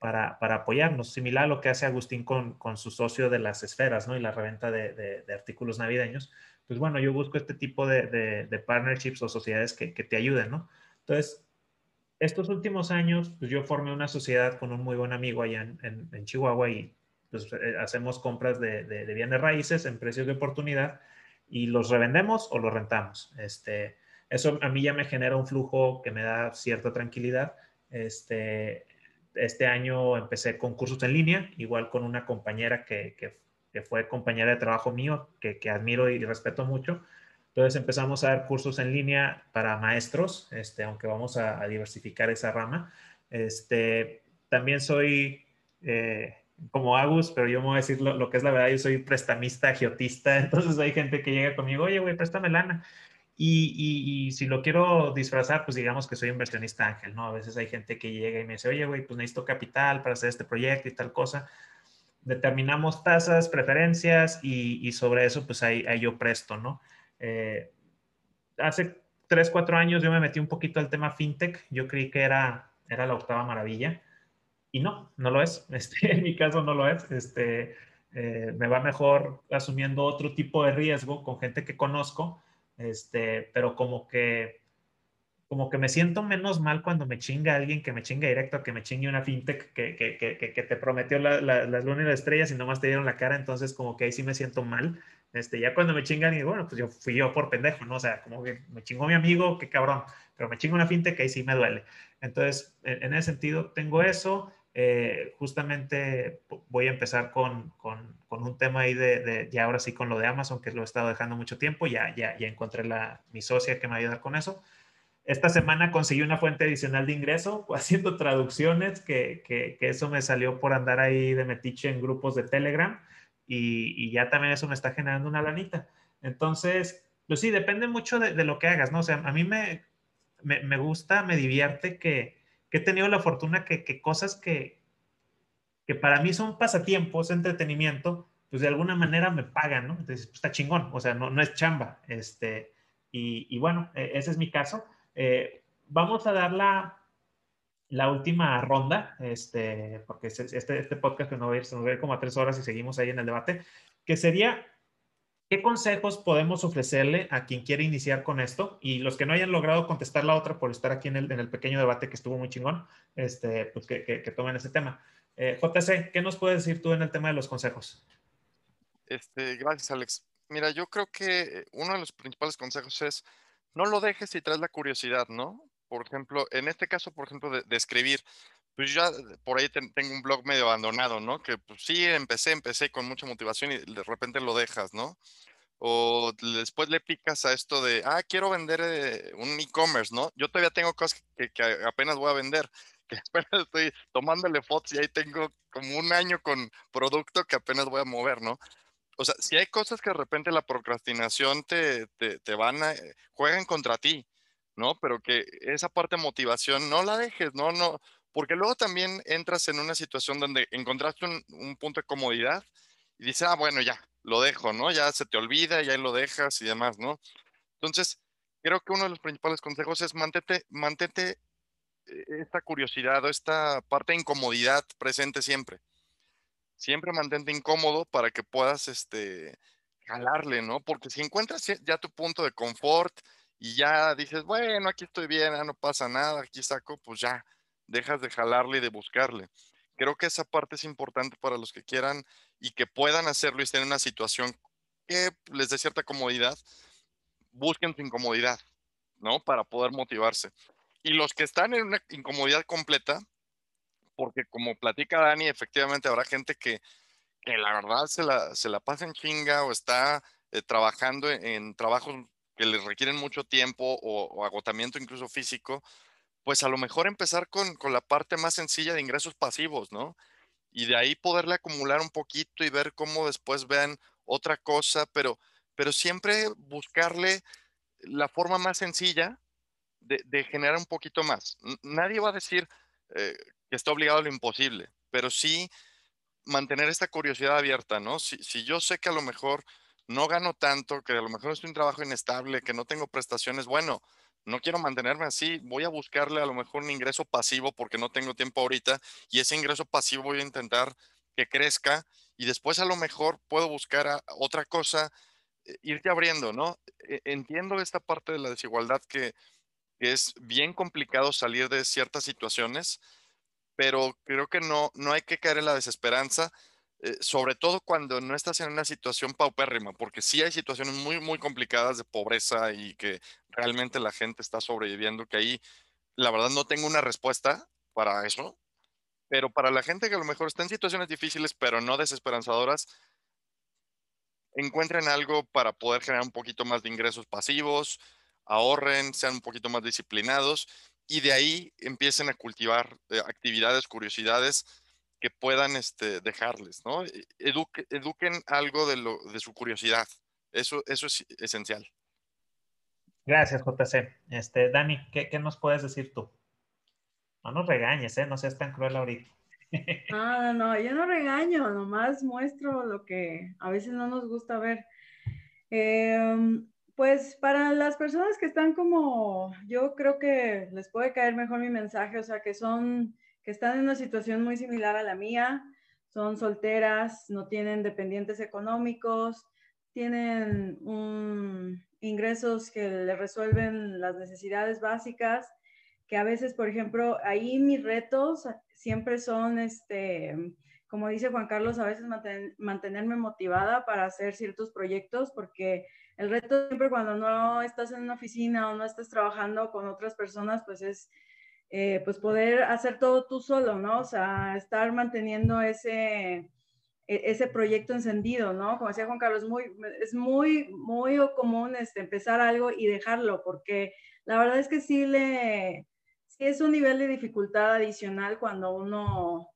para, para, apoyarnos? Similar a lo que hace Agustín con, con su socio de las esferas, ¿no? Y la reventa de, de, artículos navideños. Pues bueno, yo busco este tipo de, partnerships o sociedades que, que te ayuden, ¿no? Entonces, estos últimos años, pues yo formé una sociedad con un muy buen amigo allá en, en, Chihuahua y pues eh, hacemos compras de, de, bienes raíces en precios de oportunidad y los revendemos o los rentamos. Este, eso a mí ya me genera un flujo que me da cierta tranquilidad. Este, este año empecé con cursos en línea, igual con una compañera que, que, que fue compañera de trabajo mío, que, que admiro y respeto mucho. Entonces empezamos a dar cursos en línea para maestros, este, aunque vamos a, diversificar esa rama. Este, también soy eh, como Agus, pero yo me voy a decir lo, que es la verdad, yo soy prestamista, agiotista, entonces hay gente que llega conmigo, oye, güey, préstame lana. Y, y, y, si lo quiero disfrazar, pues digamos que soy inversionista ángel, ¿no? A veces hay gente que llega y me dice, oye, güey, pues necesito capital para hacer este proyecto y tal cosa. Determinamos tasas, preferencias y, y sobre eso, pues ahí, ahí yo presto, ¿no? Eh, hace 3, 4 años yo me metí un poquito al tema fintech. Yo creí que era, era la octava maravilla. Y no, no lo es. Este, en mi caso no lo es. Este, eh, me va mejor asumiendo otro tipo de riesgo con gente que conozco. Este, pero como que como que me siento menos mal cuando me chinga alguien que me chinga directo, que me chingue una fintech que, que, que, que te prometió las lunas y las estrellas y nomás te dieron la cara, entonces como que ahí sí me siento mal. Este, ya cuando me chingan y bueno, pues yo fui yo por pendejo, ¿no? O sea, como que me chingó mi amigo, qué cabrón, pero me chingo una fintech que ahí sí me duele. Entonces, en, ese sentido, tengo eso. Eh, justamente voy a empezar con, con, con un tema ahí de, de, ya ahora sí con lo de Amazon, que lo he estado dejando mucho tiempo, ya, ya, ya encontré la, mi socia que me va a ayudar con eso. Esta semana conseguí una fuente adicional de ingreso haciendo traducciones, que, que, que eso me salió por andar ahí de metiche en grupos de Telegram y, ya también eso me está generando una lanita. Entonces, pues sí, depende mucho de, lo que hagas, ¿no? O sea, a mí me, me, gusta, me divierte que, que, he tenido la fortuna que, que cosas que, que para mí son pasatiempos, entretenimiento, pues de alguna manera me pagan, ¿no? Entonces, pues está chingón, o sea, no, no es chamba. Este, y, y bueno, e, ese es mi caso. Eh, vamos a dar la, la última ronda, este, porque este, este podcast que no va a ir, se nos va como a tres horas y seguimos ahí en el debate, que sería, ¿qué consejos podemos ofrecerle a quien quiere iniciar con esto? Y los que no hayan logrado contestar la otra por estar aquí en el, en el pequeño debate que estuvo muy chingón, este, pues que, que, tomen ese tema. Eh, JC, ¿qué nos puedes decir tú en el tema de los consejos? Este, gracias, Alex. Mira, yo creo que uno de los principales consejos es no lo dejes si traes la curiosidad, ¿no? Por ejemplo, en este caso, por ejemplo, de, escribir, pues ya por ahí tengo un blog medio abandonado, ¿no? Que pues, sí, empecé, empecé con mucha motivación y de repente lo dejas, ¿no? O después le picas a esto de, ah, quiero vender eh, un e-commerce, ¿no? Yo todavía tengo cosas que, que, apenas voy a vender, que apenas estoy tomándole fotos y ahí tengo como un año con producto que apenas voy a mover, ¿no? o sea, si hay cosas que de repente la procrastinación te, te, van a, eh, juegan contra ti, ¿no? Pero que esa parte de motivación no la dejes, no, no, porque luego también entras en una situación donde encontraste un, punto de comodidad y dices, ah, bueno, ya, lo dejo, ¿no? Ya se te olvida, ya lo dejas y demás, ¿no? Entonces, creo que uno de los principales consejos es mantente, mantente eh, esta curiosidad o esta parte de incomodidad presente siempre siempre mantente incómodo para que puedas, este, jalarle, ¿no? Porque si encuentras ya tu punto de confort y ya dices, bueno, aquí estoy bien, no pasa nada, aquí saco, pues ya, dejas de jalarle y de buscarle. Creo que esa parte es importante para los que quieran y que puedan hacerlo y estén en una situación que les dé cierta comodidad, busquen su incomodidad, ¿no? Para poder motivarse. Y los que están en una incomodidad completa, porque como platica Dani, efectivamente habrá gente que, que la verdad se la, se la pasa en chinga o está eh, trabajando en, trabajos que les requieren mucho tiempo o, agotamiento incluso físico, pues a lo mejor empezar con, con, la parte más sencilla de ingresos pasivos, ¿no? Y de ahí poderle acumular un poquito y ver cómo después vean otra cosa, pero, pero siempre buscarle la forma más sencilla de, generar un poquito más. Nadie va a decir, eh, que está obligado a lo imposible, pero sí mantener esta curiosidad abierta, ¿no? Si, si yo sé que a lo mejor no gano tanto, que a lo mejor estoy en un trabajo inestable, que no tengo prestaciones, bueno, no quiero mantenerme así, voy a buscarle a lo mejor un ingreso pasivo porque no tengo tiempo ahorita y ese ingreso pasivo voy a intentar que crezca y después a lo mejor puedo buscar otra cosa, eh, irte abriendo, ¿no? E, entiendo esta parte de la desigualdad que, es bien complicado salir de ciertas situaciones, pero creo que no, no hay que caer en la desesperanza, eh, sobre todo cuando no estás en una situación paupérrima, porque sí hay situaciones muy, muy complicadas de pobreza y que realmente la gente está sobreviviendo, que ahí la verdad no tengo una respuesta para eso, pero para la gente que a lo mejor está en situaciones difíciles, pero no desesperanzadoras, encuentren algo para poder generar un poquito más de ingresos pasivos, ahorren, sean un poquito más disciplinados y de ahí empiecen a cultivar eh, actividades, curiosidades que puedan este, dejarles, ¿no? E, eduquen algo de, lo, de su curiosidad. Eso, eso es esencial. Gracias, JC. Este, Dani, ¿qué, ¿qué, nos puedes decir tú? No nos regañes, ¿eh? No seas tan cruel ahorita. No, no, no, yo no regaño, nomás muestro lo que a veces no nos gusta ver. Eh, pues para las personas que están como, yo creo que les puede caer mejor mi mensaje, o sea, que son, que están en una situación muy similar a la mía, son solteras, no tienen dependientes económicos, tienen ingresos que le resuelven las necesidades básicas, que a veces, por ejemplo, ahí mis retos siempre son, este, como dice Juan Carlos, a veces mantenerme motivada para hacer ciertos proyectos, porque el reto siempre cuando no estás en una oficina o no estás trabajando con otras personas, pues es eh, pues poder hacer todo tú solo, ¿no? O sea, estar manteniendo ese, e, ese proyecto encendido, ¿no? Como decía Juan Carlos, muy, es muy, muy común este, empezar algo y dejarlo, porque la verdad es que sí le, sí es un nivel de dificultad adicional cuando uno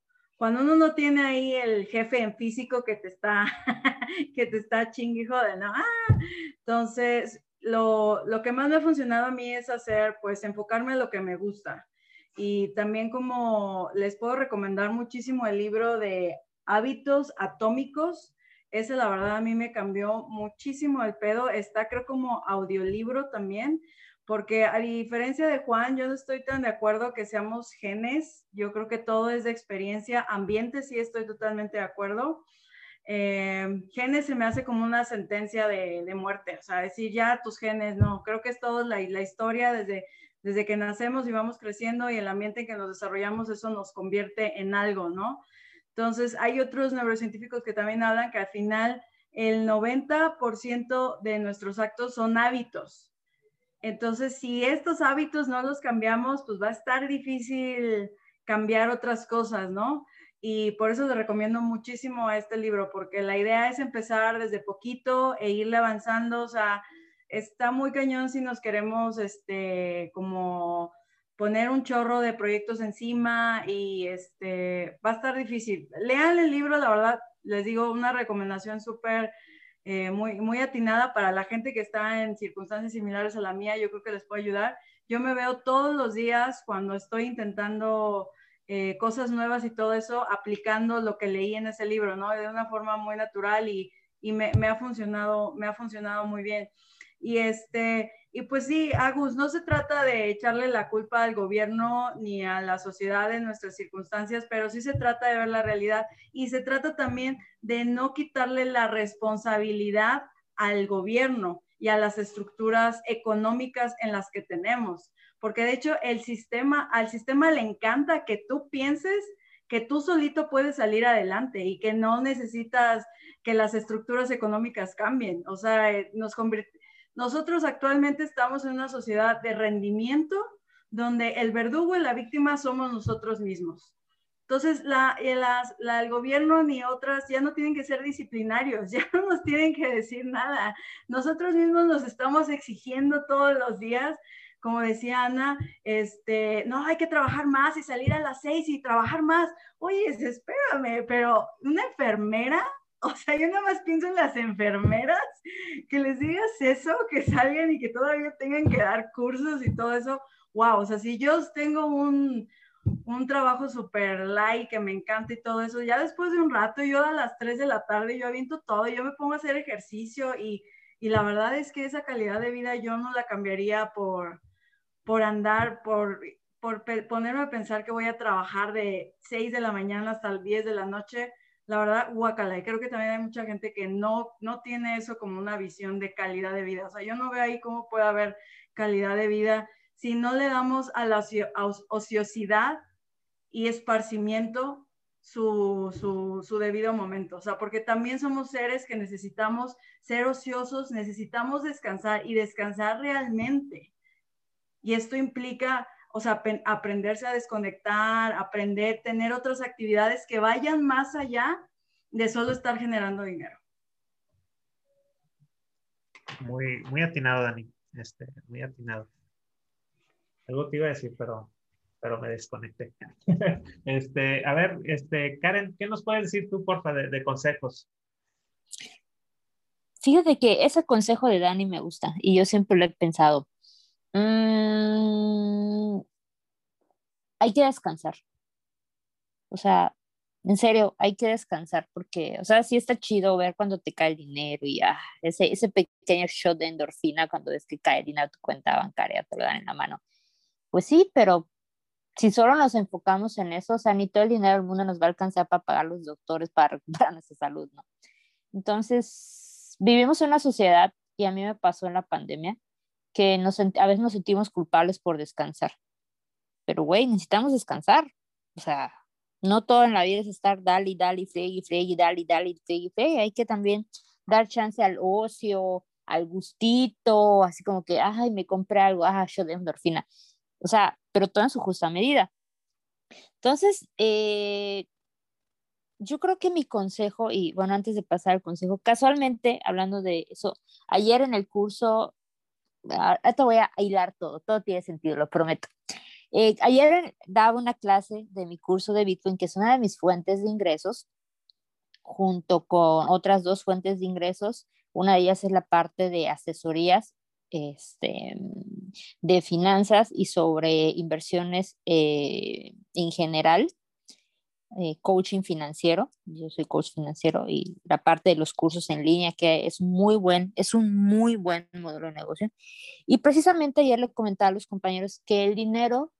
cuando uno no tiene ahí el jefe en físico que te está, que te está chingue ¿no? Ah, entonces, lo, lo, que más me ha funcionado a mí es hacer, pues, enfocarme en lo que me gusta. Y también como les puedo recomendar muchísimo el libro de hábitos atómicos. Ese, la verdad, a mí me cambió muchísimo el pedo. Está, creo, como audiolibro también, porque a diferencia de Juan, yo no estoy tan de acuerdo que seamos genes, yo creo que todo es de experiencia, ambiente sí estoy totalmente de acuerdo. Eh, genes se me hace como una sentencia de, de, muerte, o sea, decir ya tus genes, no, creo que es todo la, la historia desde, desde que nacemos y vamos creciendo y el ambiente en que nos desarrollamos, eso nos convierte en algo, ¿no? Entonces, hay otros neurocientíficos que también hablan que al final el 90% de nuestros actos son hábitos. Entonces, si estos hábitos no los cambiamos, pues va a estar difícil cambiar otras cosas, ¿no? Y por eso les recomiendo muchísimo este libro, porque la idea es empezar desde poquito e irle avanzando. O sea, está muy cañón si nos queremos, este, como poner un chorro de proyectos encima y este, va a estar difícil. Lean el libro, la verdad, les digo una recomendación súper eh, muy, muy atinada para la gente que está en circunstancias similares a la mía, yo creo que les puede ayudar. Yo me veo todos los días cuando estoy intentando eh, cosas nuevas y todo eso, aplicando lo que leí en ese libro, ¿no? De una forma muy natural y, y me, me, ha funcionado, me ha funcionado muy bien. Y este, y pues sí, Agus, no se trata de echarle la culpa al gobierno ni a la sociedad en nuestras circunstancias, pero sí se trata de ver la realidad y se trata también de no quitarle la responsabilidad al gobierno y a las estructuras económicas en las que tenemos, porque de hecho el sistema, al sistema le encanta que tú pienses que tú solito puedes salir adelante y que no necesitas que las estructuras económicas cambien. O sea, eh, nos convirtió nosotros actualmente estamos en una sociedad de rendimiento donde el verdugo y la víctima somos nosotros mismos. Entonces, la, el gobierno ni otras ya no tienen que ser disciplinarios, ya no nos tienen que decir nada. Nosotros mismos nos estamos exigiendo todos los días, como decía Ana, este, no, hay que trabajar más y salir a las seis y trabajar más. Oye, espérame, pero una enfermera O sea, yo nada más pienso en las enfermeras, que les digas eso, que salgan y que todavía tengan que dar cursos y todo eso. Wow, o sea, si yo tengo un, un trabajo súper light que me encanta y todo eso, ya después de un rato, yo a las 3 de la tarde, yo aviento todo, yo me pongo a hacer ejercicio y, y la verdad es que esa calidad de vida yo no la cambiaría por, por andar, por, por ponerme a pensar que voy a trabajar de 6 de la mañana hasta el 10 de la noche la verdad, guacala. Y creo que también hay mucha gente que no, no tiene eso como una visión de calidad de vida. O sea, yo no veo ahí cómo puede haber calidad de vida si no le damos a la ociosidad y esparcimiento su, su, su, debido momento. O sea, porque también somos seres que necesitamos ser ociosos, necesitamos descansar y descansar realmente. Y esto implica o sea, aprenderse a desconectar, aprender, tener otras actividades que vayan más allá de solo estar generando dinero. Muy, muy atinado, Dani. Este, muy atinado. Algo te iba a decir, pero, pero me desconecté. este, a ver, este, Karen, ¿qué nos puedes decir tú, porfa, de, de consejos? Fíjate que ese consejo de Dani me gusta y yo siempre lo he pensado. Mm, hay que descansar. O sea, en serio, hay que descansar porque, o sea, sí está chido ver cuando te cae el dinero y ah, ese, ese pequeño shot de endorfina cuando ves que cae el dinero a tu cuenta bancaria, te lo dan en la mano. Pues sí, pero si solo nos enfocamos en eso, o sea, ni todo el dinero del mundo nos va a alcanzar para pagar los doctores para recuperar nuestra salud, ¿no? Entonces, vivimos en una sociedad, y a mí me pasó en la pandemia, que nos, a veces nos sentimos culpables por descansar. Pero, güey, necesitamos descansar. O sea, no todo en la vida es estar dale, dale, fregue, fregue, dale, dale, fregue, fregue. Hay que también dar chance al ocio, al gustito, así como que, ay, me compré algo, ah, yo de endorfina. O sea, pero todo en su justa medida. Entonces, eh, yo creo que mi consejo, y bueno, antes de pasar al consejo, casualmente, hablando de eso, ayer en el curso ahora voy a hilar todo, todo tiene sentido, lo prometo. Eh, ayer daba una clase de mi curso de Bitcoin, que es una de mis fuentes de ingresos, junto con otras dos fuentes de ingresos. Una de ellas es la parte de asesorías este, de finanzas y sobre inversiones eh, en general. Eh, coaching financiero. Yo soy coach financiero y la parte de los cursos en línea, que es muy buen, es un muy buen modelo de negocio. Y precisamente ayer le comentaba a los compañeros que el dinero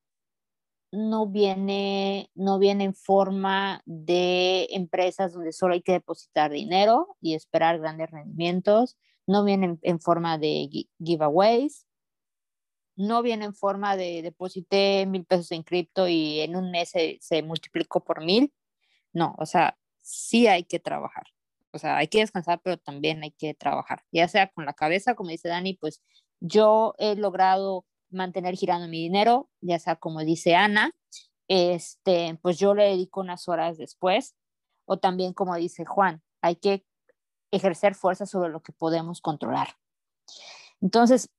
no viene, no viene en forma de empresas donde solo hay que depositar dinero y esperar grandes rendimientos, no viene en, forma de giveaways, no viene en forma de deposité mil pesos en cripto y en un mes se, se multiplicó por mil. No, o sea, sí hay que trabajar. O sea, hay que descansar, pero también hay que trabajar, ya sea con la cabeza, como dice Dani, pues yo he logrado mantener girando mi dinero, ya sea como dice Ana, este, pues yo le dedico unas horas después, o también como dice Juan, hay que ejercer fuerza sobre lo que podemos controlar. Entonces,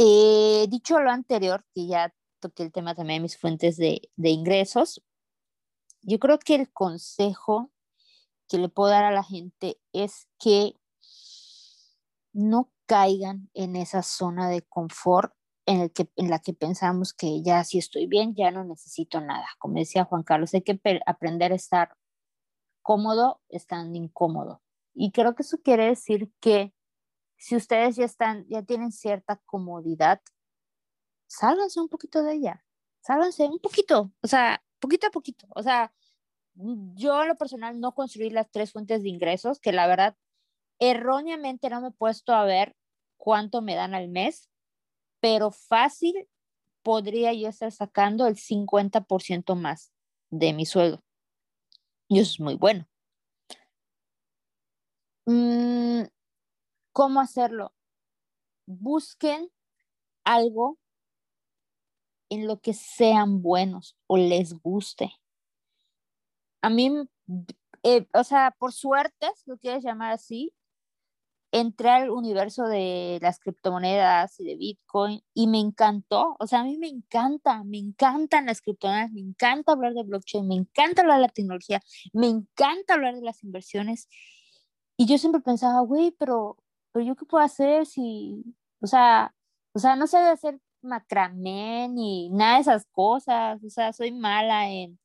eh, dicho lo anterior, que ya toqué el tema también de mis fuentes de, ingresos, yo creo que el consejo que le puedo dar a la gente es que no caigan en esa zona de confort en, en la que pensamos que ya si estoy bien, ya no necesito nada. Como decía Juan Carlos, hay que aprender a estar cómodo estando incómodo. Y creo que eso quiere decir que si ustedes ya están, ya tienen cierta comodidad, sálganse un poquito de ella, sálganse un poquito, o sea, poquito a poquito. O sea, yo en lo personal no construí las tres fuentes de ingresos, que la verdad erróneamente no me he puesto a ver cuánto me dan al mes, pero fácil podría yo estar sacando el 50% más de mi sueldo. Y eso es muy bueno. Mm, ¿Cómo hacerlo? Busquen algo en lo que sean buenos o les guste. A mí, eh, o sea, por suerte, si lo quieres llamar así, entré al universo de las criptomonedas y de Bitcoin y me encantó. O sea, a mí me encanta, me encantan las criptomonedas, me encanta hablar de blockchain, me encanta hablar de la tecnología, me encanta hablar de las inversiones. Y yo siempre pensaba, güey, pero, pero yo qué puedo hacer si, o sea, o sea, no sé de hacer macramé ni nada de esas cosas. O sea, soy mala en,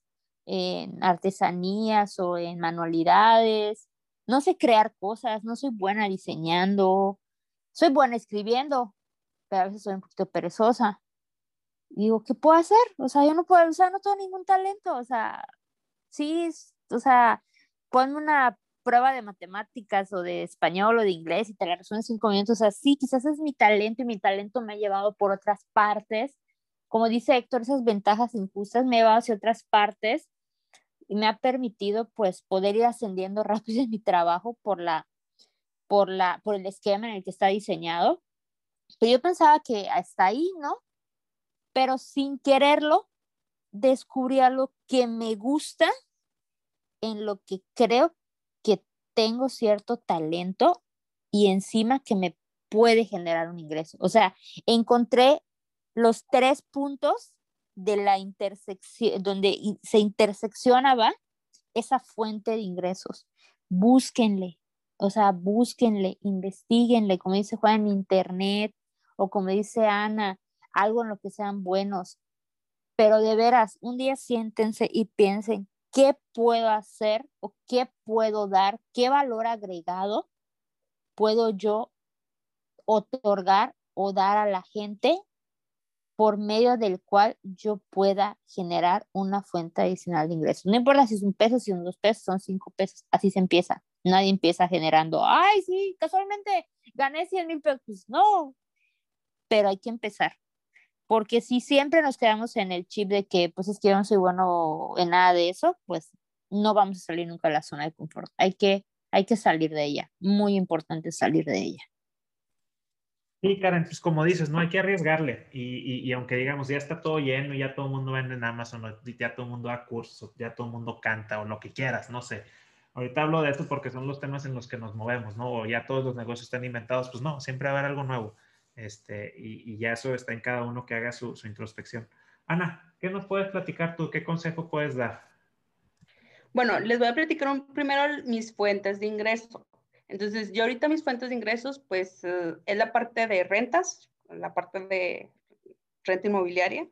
en artesanías o en manualidades no sé crear cosas, no soy buena diseñando, soy buena escribiendo, pero a veces soy un poquito perezosa. digo, ¿qué puedo hacer? O sea, yo no puedo, o sea, no tengo ningún talento, o sea, sí, o sea, ponme una prueba de matemáticas o de español o de inglés y te la resuelvo en cinco minutos, o sea, sí, quizás es mi talento y mi talento me ha llevado por otras partes. Como dice Héctor, esas ventajas injustas me ha llevado hacia otras partes y me ha permitido pues poder ir ascendiendo rápido en mi trabajo por la por la por el esquema en el que está diseñado. Pero yo pensaba que hasta ahí, ¿no? Pero sin quererlo descubrí algo que me gusta en lo que creo tengo cierto talento y encima que me puede generar un ingreso. O sea, encontré los tres puntos de la intersección, donde se interseccionaba esa fuente de ingresos. Búsquenle, o sea, búsquenle, investiguenle, como dice Juan, en internet, o como dice Ana, algo en lo que sean buenos. Pero de veras, un día siéntense y piensen, ¿qué puedo hacer o qué puedo dar? ¿Qué valor agregado puedo yo otorgar o dar a la gente por medio del cual yo pueda generar una fuente adicional de ingresos. No importa si es un peso, si son dos pesos, son cinco pesos, así se empieza. Nadie empieza generando, ay, sí, casualmente gané 100 mil pesos. No, pero hay que empezar. Porque si siempre nos quedamos en el chip de que, pues es que yo no soy bueno en nada de eso, pues no vamos a salir nunca de la zona de confort. Hay que, hay que salir de ella. Muy importante salir de ella. Sí, Karen, pues como dices, no hay que arriesgarle. Y, y, aunque digamos, ya está todo lleno, ya todo el mundo vende en Amazon, ya todo el mundo da cursos, ya todo el mundo canta o lo que quieras, no sé. Ahorita hablo de esto porque son los temas en los que nos movemos, ¿no? O ya todos los negocios están inventados, pues no, siempre va a haber algo nuevo. Este, y, ya eso está en cada uno que haga su, introspección. Ana, ¿qué nos puedes platicar tú? ¿Qué consejo puedes dar? Bueno, les voy a platicar primero mis fuentes de ingreso. Entonces, yo ahorita mis fuentes de ingresos, pues eh, es la parte de rentas, la parte de renta inmobiliaria.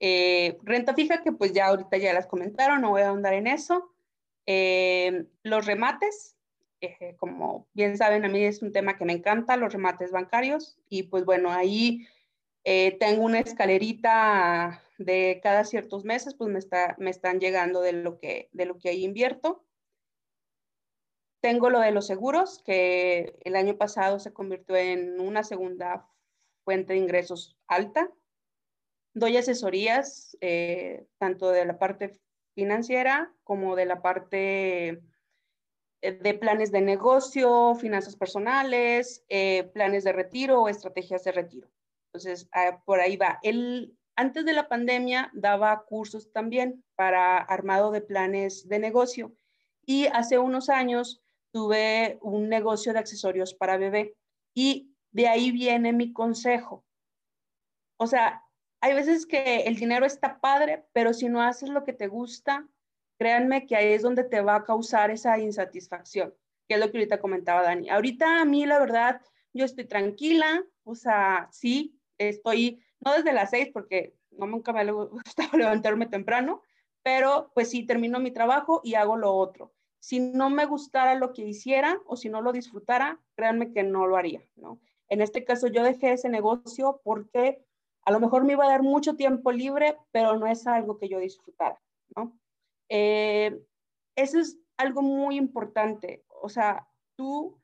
Eh, renta fija, que pues ya ahorita ya las comentaron, no voy a ahondar en eso. Eh, los remates, eh, como bien saben, a mí es un tema que me encanta, los remates bancarios. Y pues bueno, ahí tengo una escalerita de cada ciertos meses, pues me, está, me están llegando de lo, que, de lo que ahí invierto. Tengo lo de los seguros, que el año pasado se convirtió en una segunda fuente de ingresos alta. Doy asesorías eh, tanto de la parte financiera como de la parte eh, de planes de negocio, finanzas personales, eh, planes de retiro o estrategias de retiro. Entonces, ah, por ahí va. El, antes de la pandemia daba cursos también para armado de planes de negocio y hace unos años tuve un negocio de accesorios para bebé y de ahí viene mi consejo. O sea, hay veces que el dinero está padre, pero si no haces lo que te gusta, créanme que ahí es donde te va a causar esa insatisfacción, que es lo que ahorita comentaba Dani. Ahorita a mí, la verdad, yo estoy tranquila, o sea, sí, estoy, no desde las seis, porque no nunca me ha gustado levantarme temprano, pero pues sí, termino mi trabajo y hago lo otro si no me gustara lo que hiciera o si no lo disfrutara, créanme que no lo haría, ¿no? En este caso yo dejé ese negocio porque a lo mejor me iba a dar mucho tiempo libre, pero no es algo que yo disfrutara, ¿no? Eh, eso es algo muy importante, o sea, tú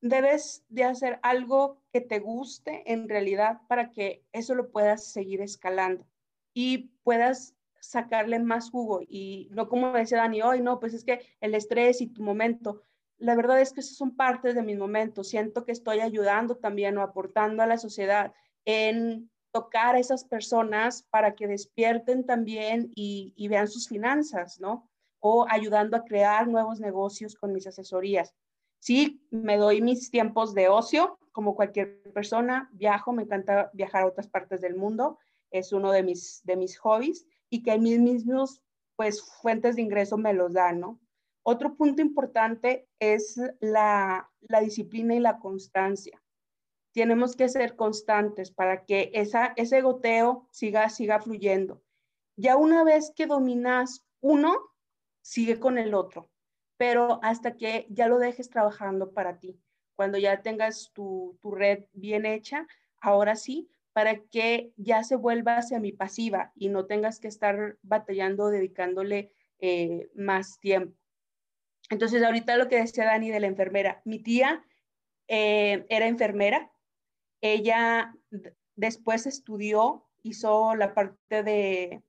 debes de hacer algo que te guste en realidad para que eso lo puedas seguir escalando y puedas sacarle más jugo y no como decía Dani, hoy no, pues es que el estrés y tu momento. La verdad es que esos son partes de mis momentos. Siento que estoy ayudando también o aportando a la sociedad en tocar a esas personas para que despierten también y, vean sus finanzas, ¿no? O ayudando a crear nuevos negocios con mis asesorías. Sí, me doy mis tiempos de ocio, como cualquier persona, viajo, me encanta viajar a otras partes del mundo, es uno de mis, de mis hobbies, y que mis mismos pues fuentes de ingreso me los dan, ¿no? Otro punto importante es la, la disciplina y la constancia. Tenemos que ser constantes para que esa, ese goteo siga, siga fluyendo. Ya una vez que dominas uno, sigue con el otro, pero hasta que ya lo dejes trabajando para ti. Cuando ya tengas tu, tu red bien hecha, ahora sí, para que ya se vuelva semipasiva y no tengas que estar batallando, dedicándole eh, más tiempo. Entonces, ahorita lo que decía Dani de la enfermera, mi tía eh, era enfermera, ella después estudió, hizo la parte de,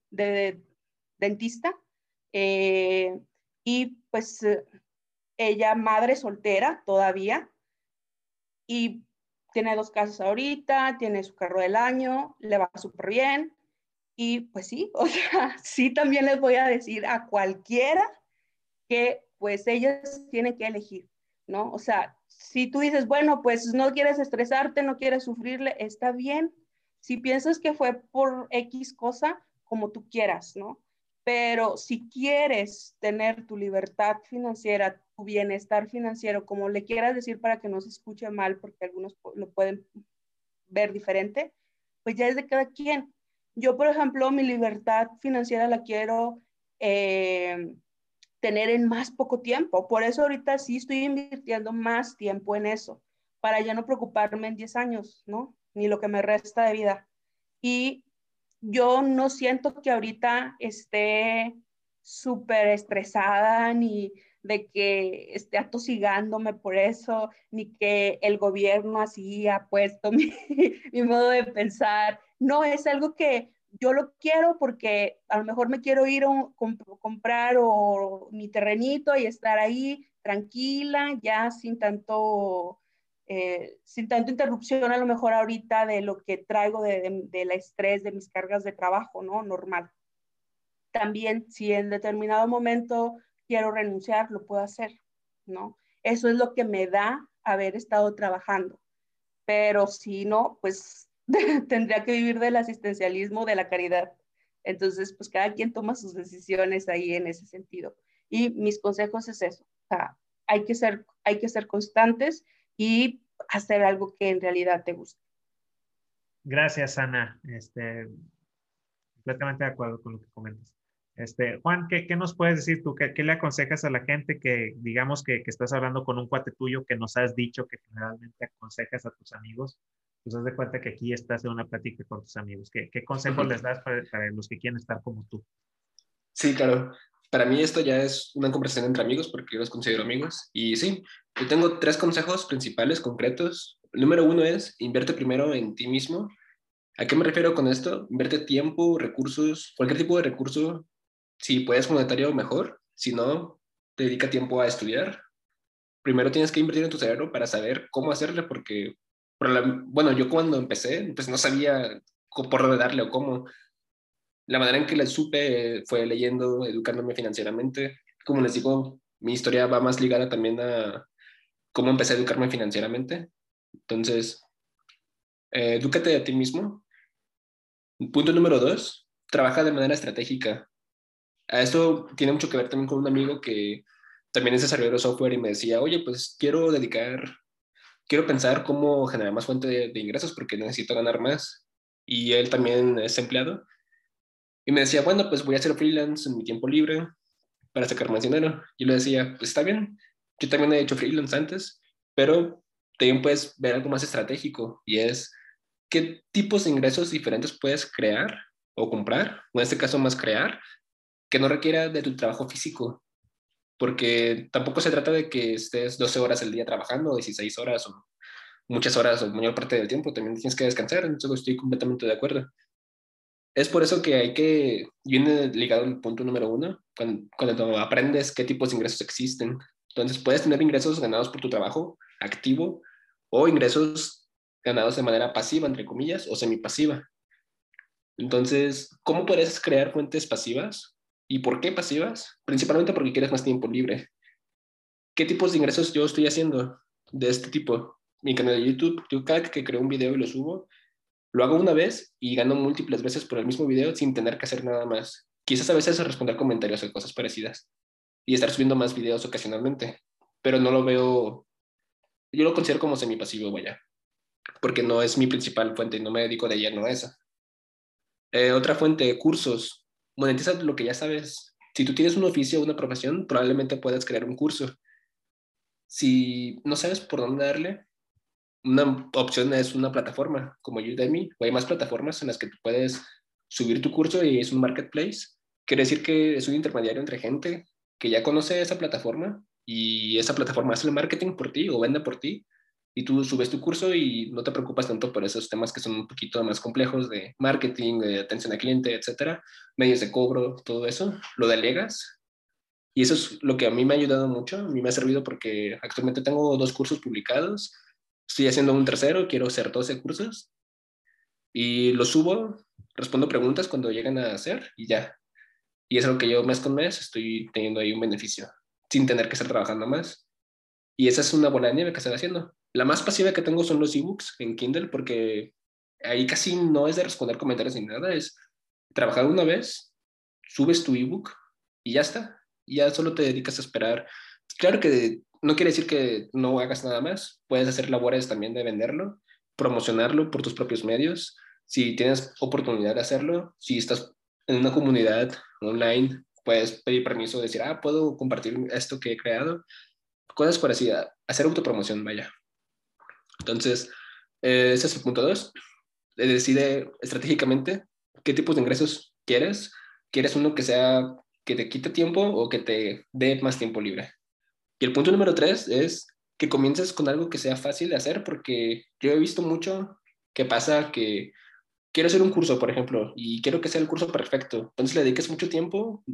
dentista eh, y pues ella madre soltera todavía y tiene dos casas ahorita, tiene su carro del año, le va súper bien. Y pues sí, o sea, sí también les voy a decir a cualquiera que pues ellos tienen que elegir, ¿no? O sea, si tú dices, bueno, pues no quieres estresarte, no quieres sufrirle, está bien. Si piensas que fue por X cosa, como tú quieras, ¿no? Pero si quieres tener tu libertad financiera, tu bienestar financiero, como le quieras decir para que no se escuche mal, porque algunos lo pueden ver diferente, pues ya es de cada quien. Yo, por ejemplo, mi libertad financiera la quiero eh, tener en más poco tiempo. Por eso ahorita sí estoy invirtiendo más tiempo en eso, para ya no preocuparme en 10 años, ¿no? Ni lo que me resta de vida. Y yo no siento que ahorita esté súper estresada ni de que esté atosigándome por eso, ni que el gobierno así ha puesto mi, modo de pensar. No, es algo que yo lo quiero porque a lo mejor me quiero ir a comprar o, mi terrenito y estar ahí tranquila, ya sin tanto eh, sin tanta interrupción a lo mejor ahorita de lo que traigo de, de, la estrés, de mis cargas de trabajo, ¿no? Normal. También si en determinado momento quiero renunciar, lo puedo hacer, ¿no? Eso es lo que me da haber estado trabajando. Pero si no, pues tendría que vivir del asistencialismo, de la caridad. Entonces, pues cada quien toma sus decisiones ahí en ese sentido. Y mis consejos es eso. O sea, hay que ser, hay que ser constantes y hacer algo que en realidad te guste. Gracias, Ana. Este, completamente de acuerdo con lo que comentas. Este, Juan, ¿qué, ¿qué, nos puedes decir tú? ¿Qué, ¿Qué, le aconsejas a la gente que, digamos, que, que, estás hablando con un cuate tuyo que nos has dicho que generalmente aconsejas a tus amigos? Pues haz de cuenta que aquí estás en una plática con tus amigos. ¿Qué, qué consejos les das para, para, los que quieren estar como tú? Sí, claro. Para mí esto ya es una conversación entre amigos porque yo los considero amigos. Y sí, yo tengo tres consejos principales, concretos. El número uno es, invierte primero en ti mismo. ¿A qué me refiero con esto? Invierte tiempo, recursos, cualquier tipo de recurso si puedes monetario, mejor. Si no, te dedica tiempo a estudiar. Primero tienes que invertir en tu cerebro para saber cómo hacerle, porque, bueno, yo cuando empecé, pues no sabía por darle o cómo. La manera en que le supe fue leyendo, educándome financieramente. Como les digo, mi historia va más ligada también a cómo empecé a educarme financieramente. Entonces, eh, edúcate a ti mismo. Punto número dos, trabaja de manera estratégica. A esto tiene mucho que ver también con un amigo que también es desarrollador de software y me decía, oye, pues quiero dedicar, quiero pensar cómo generar más fuente de, ingresos porque necesito ganar más. Y él también es empleado. Y me decía, bueno, pues voy a hacer freelance en mi tiempo libre para sacar más dinero. Yo le decía, pues está bien, yo también he hecho freelance antes, pero también puedes ver algo más estratégico y es qué tipos de ingresos diferentes puedes crear o comprar, o en este caso más crear, que no requiera de tu trabajo físico, porque tampoco se trata de que estés 12 horas al día trabajando, 16 horas o muchas horas o mayor parte del tiempo, también tienes que descansar, entonces estoy completamente de acuerdo. Es por eso que hay que, viene ligado al punto número uno, cuando, cuando aprendes qué tipos de ingresos existen. Entonces puedes tener ingresos ganados por tu trabajo activo o ingresos ganados de manera pasiva, entre comillas, o semipasiva. Entonces, ¿cómo puedes crear fuentes pasivas? ¿Y por qué pasivas? Principalmente porque quieres más tiempo libre. ¿Qué tipos de ingresos yo estoy haciendo de este tipo? Mi canal de YouTube, yo cada que creo un video y lo subo, lo hago una vez y gano múltiples veces por el mismo video sin tener que hacer nada más. Quizás a veces responder comentarios o cosas parecidas y estar subiendo más videos ocasionalmente, pero no lo veo, yo lo considero como semipasivo, vaya, porque no es mi principal fuente, no me dedico de lleno a esa. Eh, otra fuente, cursos monetiza lo que ya sabes. Si tú tienes un oficio o una profesión, probablemente puedas crear un curso. Si no sabes por dónde darle, una opción es una plataforma como Udemy, o hay más plataformas en las que tú puedes subir tu curso y es un marketplace. Quiere decir que es un intermediario entre gente que ya conoce esa plataforma y esa plataforma hace el marketing por ti o vende por ti y tú subes tu curso y no te preocupas tanto por esos temas que son un poquito más complejos de marketing, de atención al cliente, etcétera, medios de cobro, todo eso, lo delegas. Y eso es lo que a mí me ha ayudado mucho, a mí me ha servido porque actualmente tengo dos cursos publicados, estoy haciendo un tercero, quiero hacer 12 cursos y los subo, respondo preguntas cuando llegan a hacer y ya. Y es algo que yo mes con mes estoy teniendo ahí un beneficio, sin tener que estar trabajando más. Y esa es una bola de nieve que estoy haciendo. La más pasiva que tengo son los ebooks en Kindle porque ahí casi no es de responder comentarios ni nada, es trabajar una vez, subes tu ebook y ya está. Y ya solo te dedicas a esperar. Claro que no quiere decir que no hagas nada más, puedes hacer labores también de venderlo, promocionarlo por tus propios medios. Si tienes oportunidad de hacerlo, si estás en una comunidad online, puedes pedir permiso, decir, ah, puedo compartir esto que he creado. Cosas parecidas, hacer autopromoción, vaya. Entonces, eh, ese es el punto dos. Decide estratégicamente qué tipos de ingresos quieres. ¿Quieres uno que sea que te quite tiempo o que te dé más tiempo libre? Y el punto número tres es que comiences con algo que sea fácil de hacer, porque yo he visto mucho que pasa que quiero hacer un curso, por ejemplo, y quiero que sea el curso perfecto. Entonces le dediques mucho tiempo,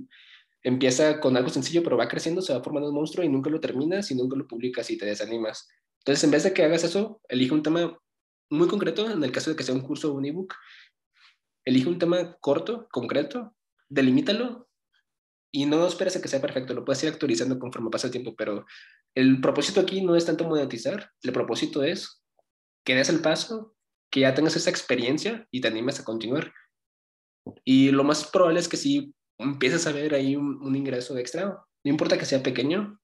empieza con algo sencillo, pero va creciendo, se va formando un monstruo y nunca lo terminas y nunca lo publicas y te desanimas. Entonces, en vez de que hagas eso, elige un tema muy concreto, en el caso de que sea un curso o un ebook, elige un tema corto, concreto, delimítalo y no esperes a que sea perfecto, lo puedes ir actualizando conforme pasa el tiempo, pero el propósito aquí no es tanto monetizar, el propósito es que des el paso, que ya tengas esa experiencia y te animes a continuar. Y lo más probable es que si empieces a ver ahí un, un ingreso extra, no importa que sea pequeño,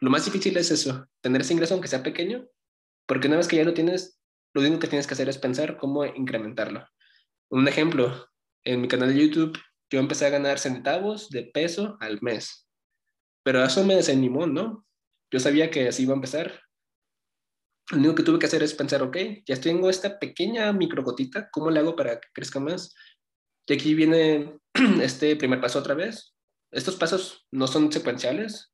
lo más difícil es eso, tener ese ingreso aunque sea pequeño, porque una vez que ya lo tienes, lo único que tienes que hacer es pensar cómo incrementarlo. Un ejemplo, en mi canal de YouTube, yo empecé a ganar centavos de peso al mes. Pero eso me desanimó, ¿no? Yo sabía que así iba a empezar. Lo único que tuve que hacer es pensar, ok, ya tengo esta pequeña microgotita, ¿cómo le hago para que crezca más? Y aquí viene este primer paso otra vez. Estos pasos no son secuenciales,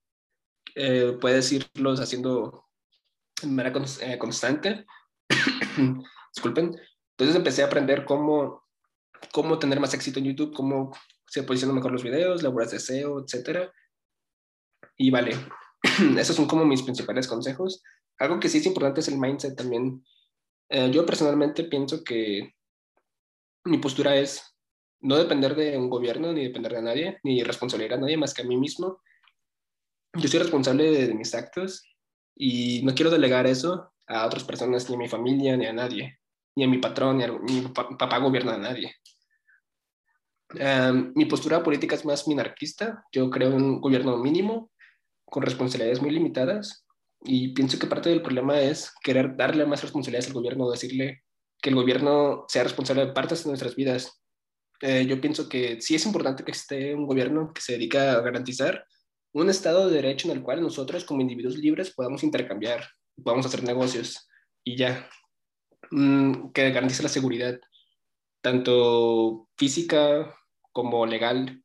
eh, puedes irlos haciendo de manera eh, constante. Disculpen. Entonces empecé a aprender cómo, cómo tener más éxito en YouTube, cómo se posicionan mejor los videos, labores de SEO, etc. Y vale, esos son como mis principales consejos. Algo que sí es importante es el mindset también. Eh, yo personalmente pienso que mi postura es no depender de un gobierno, ni depender de nadie, ni responsabilizar a nadie más que a mí mismo. Yo soy responsable de, mis actos y no quiero delegar eso a otras personas, ni a mi familia, ni a nadie, ni a mi patrón, ni a mi papá gobierna a nadie. Em, mi postura política es más minarquista. Yo creo en un gobierno mínimo, con responsabilidades muy limitadas, y pienso que parte del problema es querer darle más responsabilidades al gobierno, decirle que el gobierno sea responsable de partes de nuestras vidas. Eh, yo pienso que sí es importante que esté un gobierno que se dedica a garantizar un Estado de Derecho en el cual nosotros como individuos libres podamos intercambiar, podamos hacer negocios y ya, mm, que garantice la seguridad, tanto física como legal.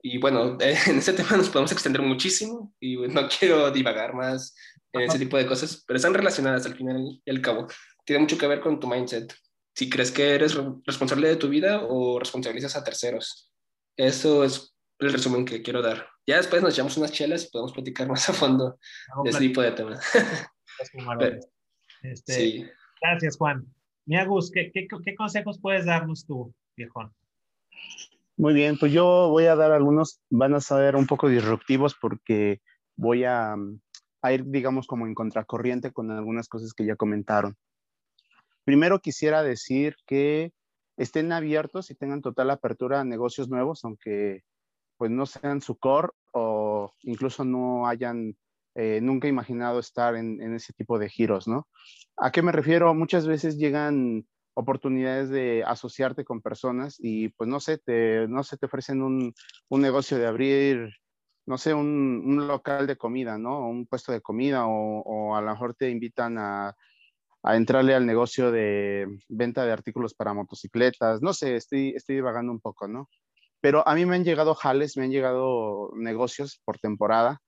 Y bueno, en ese tema nos podemos extender muchísimo y no quiero divagar más en ese tipo de cosas, pero están relacionadas al final y al cabo. Tiene mucho que ver con tu mindset. Si crees que eres responsable de tu vida o responsabilizas a terceros. Eso es el resumen que quiero dar. Ya después nos echamos unas chelas y podemos platicar más a fondo de ese tipo de temas. Este, Gracias, Juan. ¿qué, qué, qué consejos puedes darnos tú, viejón? Muy bien, pues yo voy a dar algunos, van a ser un poco disruptivos porque voy a, a ir, digamos, como en contracorriente con algunas cosas que ya comentaron. Primero quisiera decir que estén abiertos y tengan total apertura a negocios nuevos, aunque pues no sean su core o incluso no hayan eh, nunca imaginado estar en, ese tipo de giros, ¿no? ¿A qué me refiero? Muchas veces llegan oportunidades de asociarte con personas y pues no sé, te, no sé, te ofrecen un, un negocio de abrir, no sé, un, un, local de comida, ¿no? Un puesto de comida o, o a lo mejor te invitan a, a, entrarle al negocio de venta de artículos para motocicletas, no sé, estoy, estoy divagando un poco, ¿no? Pero a mí me han llegado jales, me han llegado negocios por temporada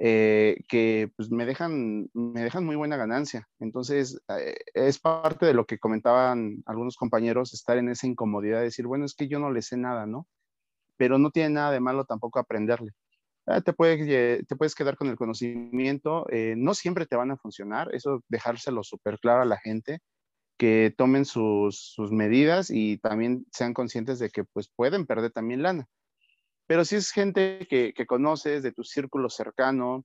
eh, que pues, me, dejan, me dejan muy buena ganancia. Entonces, eh, es parte de lo que comentaban algunos compañeros, estar en esa incomodidad de decir, bueno, es que yo no le sé nada, ¿no? Pero no tiene nada de malo tampoco aprenderle. Ah, te, puedes, te puedes quedar con el conocimiento, eh, no siempre te van a funcionar, eso dejárselo súper claro a la gente que tomen sus, medidas y también sean conscientes de que pues pueden perder también lana. Pero si es gente que, conoces de tu círculo cercano,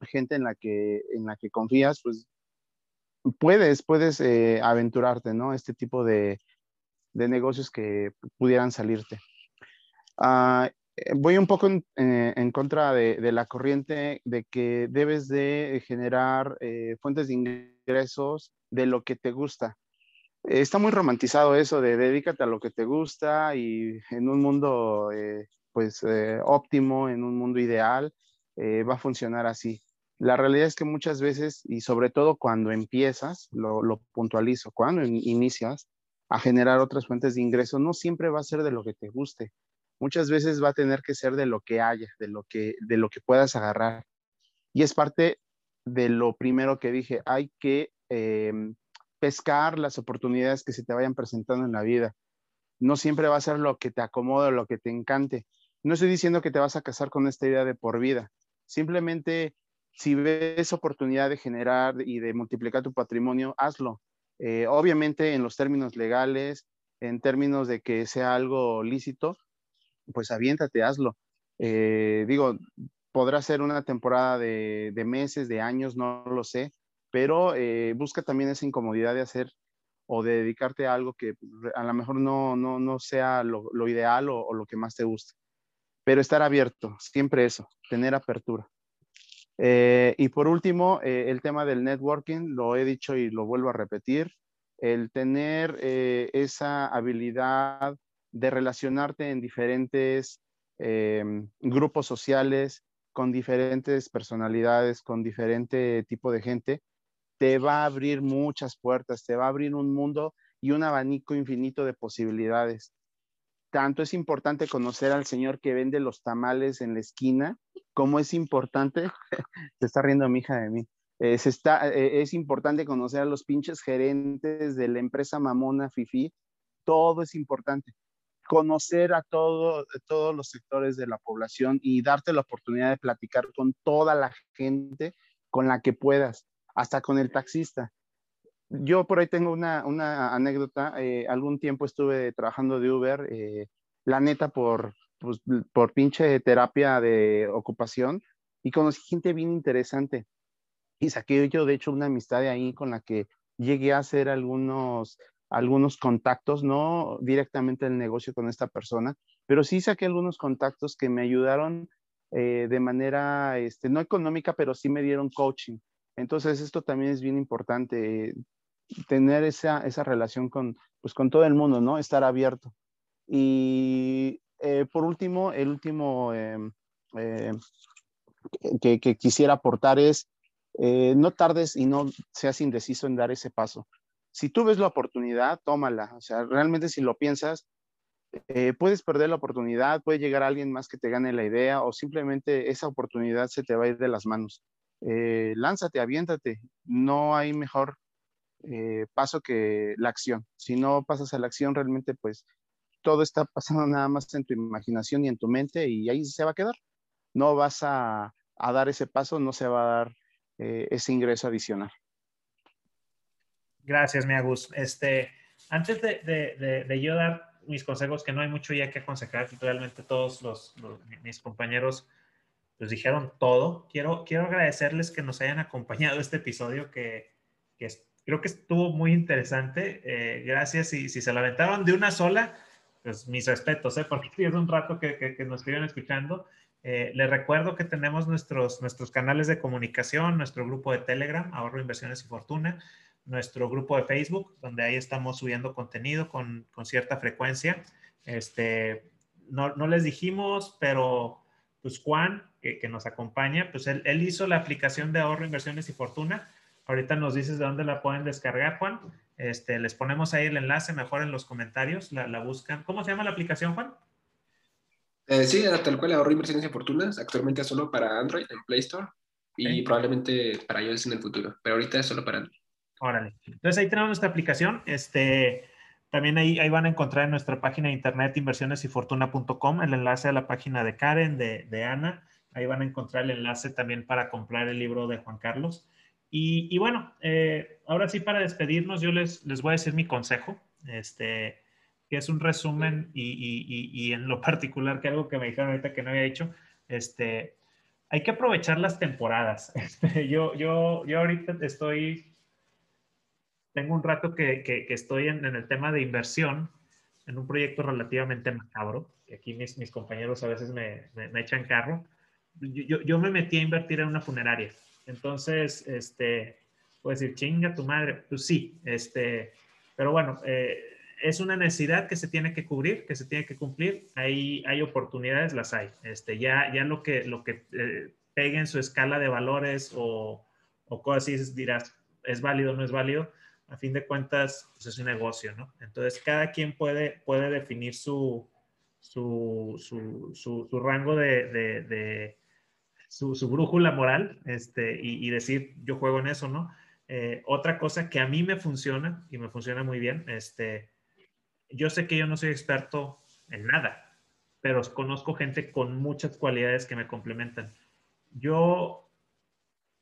gente en la que, en la que confías, pues puedes, puedes eh, aventurarte, ¿no? Este tipo de, negocios que pudieran salirte. Ah, eh, voy un poco en, eh, contra de, la corriente de que debes de generar fuentes de ingresos de lo que te gusta. Está muy romantizado eso de dedícate a lo que te gusta y en un mundo eh, pues eh, óptimo, en un mundo ideal, eh, va a funcionar así. La realidad es que muchas veces, y sobre todo cuando empiezas, lo, lo puntualizo, cuando inicias a generar otras fuentes de ingreso, no siempre va a ser de lo que te guste. Muchas veces va a tener que ser de lo que haya, de lo que, de lo que puedas agarrar. Y es parte de lo primero que dije, hay que em, pescar las oportunidades que se te vayan presentando en la vida. No siempre va a ser lo que te acomode lo que te encante. No estoy diciendo que te vas a casar con esta idea de por vida. Simplemente, si ves oportunidad de generar y de multiplicar tu patrimonio, hazlo. Eh, obviamente en los términos legales, en términos de que sea algo lícito, pues aviéntate, hazlo. Eh, digo, podrá ser una temporada de, meses, de años, no lo sé, pero eh, busca también esa incomodidad de hacer o de dedicarte a algo que a lo mejor no, no, no sea lo, lo ideal o, o, lo que más te guste. Pero estar abierto, siempre eso, tener apertura. Eh, y por último, eh, el tema del networking, lo he dicho y lo vuelvo a repetir, el tener esa habilidad de de relacionarte en diferentes em, grupos sociales, con diferentes personalidades, con diferente tipo de gente, te va a abrir muchas puertas, te va a abrir un mundo y un abanico infinito de posibilidades. Tanto es importante conocer al señor que vende los tamales en la esquina, como es importante, se está riendo mi hija de mí, eh, está, eh, es importante conocer a los pinches gerentes de la empresa Mamona Fifi, todo es importante. Conocer a todo, todos los sectores de la población y darte la oportunidad de platicar con toda la gente con la que puedas, hasta con el taxista. Yo por ahí tengo una, una anécdota. Eh, algún tiempo estuve trabajando de Uber, la neta por, pues, por pinche terapia de ocupación y conocí gente bien interesante y saqué yo, de hecho, una amistad de ahí con la que llegué a hacer algunos, algunos contactos, no directamente el negocio con esta persona, pero sí saqué algunos contactos que me ayudaron eh, de manera, este, no económica, pero sí me dieron coaching. Entonces, esto también es bien importante, tener esa, esa relación con, pues, con todo el mundo, ¿no? Estar abierto. Y eh, por último, el último em, eh, que, que, quisiera aportar es eh, no tardes y no seas indeciso en dar ese paso. Si tú ves la oportunidad, tómala. O sea, realmente si lo piensas, eh, puedes perder la oportunidad, puede llegar alguien más que te gane la idea o simplemente esa oportunidad se te va a ir de las manos. Eh, lánzate, aviéntate. No hay mejor paso que la acción. Si no pasas a la acción, realmente pues todo está pasando nada más en tu imaginación y en tu mente y ahí se va a quedar. No vas a, dar ese paso, no se va a dar eh, ese ingreso adicional. Gracias, mi Agus. Este, antes de, de, yo dar mis consejos, que no hay mucho ya que aconsejar, realmente todos los, mis compañeros pues dijeron todo. Quiero, quiero agradecerles que nos hayan acompañado este episodio que, que creo que estuvo muy interesante. Eh, gracias. Y si se la aventaron de una sola, pues mis respetos, ¿eh? porque es un rato que, que, que nos estuvieron escuchando. Eh, les recuerdo que tenemos nuestros, nuestros canales de comunicación, nuestro grupo de Telegram, Ahorro Inversiones y Fortuna, nuestro grupo de Facebook, donde ahí estamos subiendo contenido con, con cierta frecuencia. Este, no, no, les dijimos, pero pues Juan, que, que nos acompaña, pues él, él, hizo la aplicación de Ahorro Inversiones y Fortuna. Ahorita nos dices de dónde la pueden descargar, Juan. Este, les ponemos ahí el enlace mejor en los comentarios, la, la buscan. ¿Cómo se llama la aplicación, Juan? Eh, sí, tal cual ahorro inversiones y fortunas. Actualmente solo para Android en Play Store y probablemente para iOS en el futuro, pero ahorita es solo para Android. Órale. Entonces ahí tenemos nuestra aplicación. Este, también ahí, ahí van a encontrar en nuestra página de internet inversionesyfortuna.com el enlace a la página de Karen, de, de, Ana. Ahí van a encontrar el enlace también para comprar el libro de Juan Carlos. Y, y bueno, eh, ahora sí para despedirnos, yo les, les voy a decir mi consejo. Este, que es un resumen y, y, y, en lo particular, que algo que me dijeron ahorita que no había hecho, este, hay que aprovechar las temporadas. Este, yo, yo, yo ahorita estoy, tengo un rato que, que, estoy en, en, el tema de inversión, en un proyecto relativamente macabro, que aquí mis, mis compañeros a veces me, me, echan carro. Yo, yo, me metí a invertir en una funeraria. Entonces, este, puedo decir, chinga tu madre. Pues sí, este, pero bueno, eh, es una necesidad que se tiene que cubrir, que se tiene que cumplir. Hay, hay oportunidades, las hay. Este, ya, ya lo que, lo que eh, pegue en su escala de valores o, o cosas así, dirás, ¿es válido o no es válido? A fin de cuentas, pues es un negocio, ¿no? Entonces, cada quien puede, puede definir su, su, su, su, rango de, de, su, brújula moral este, y, y, decir, yo juego en eso, ¿no? Eh, otra cosa que a mí me funciona y me funciona muy bien, este, yo sé que yo no soy experto en nada, pero conozco gente con muchas cualidades que me complementan. Yo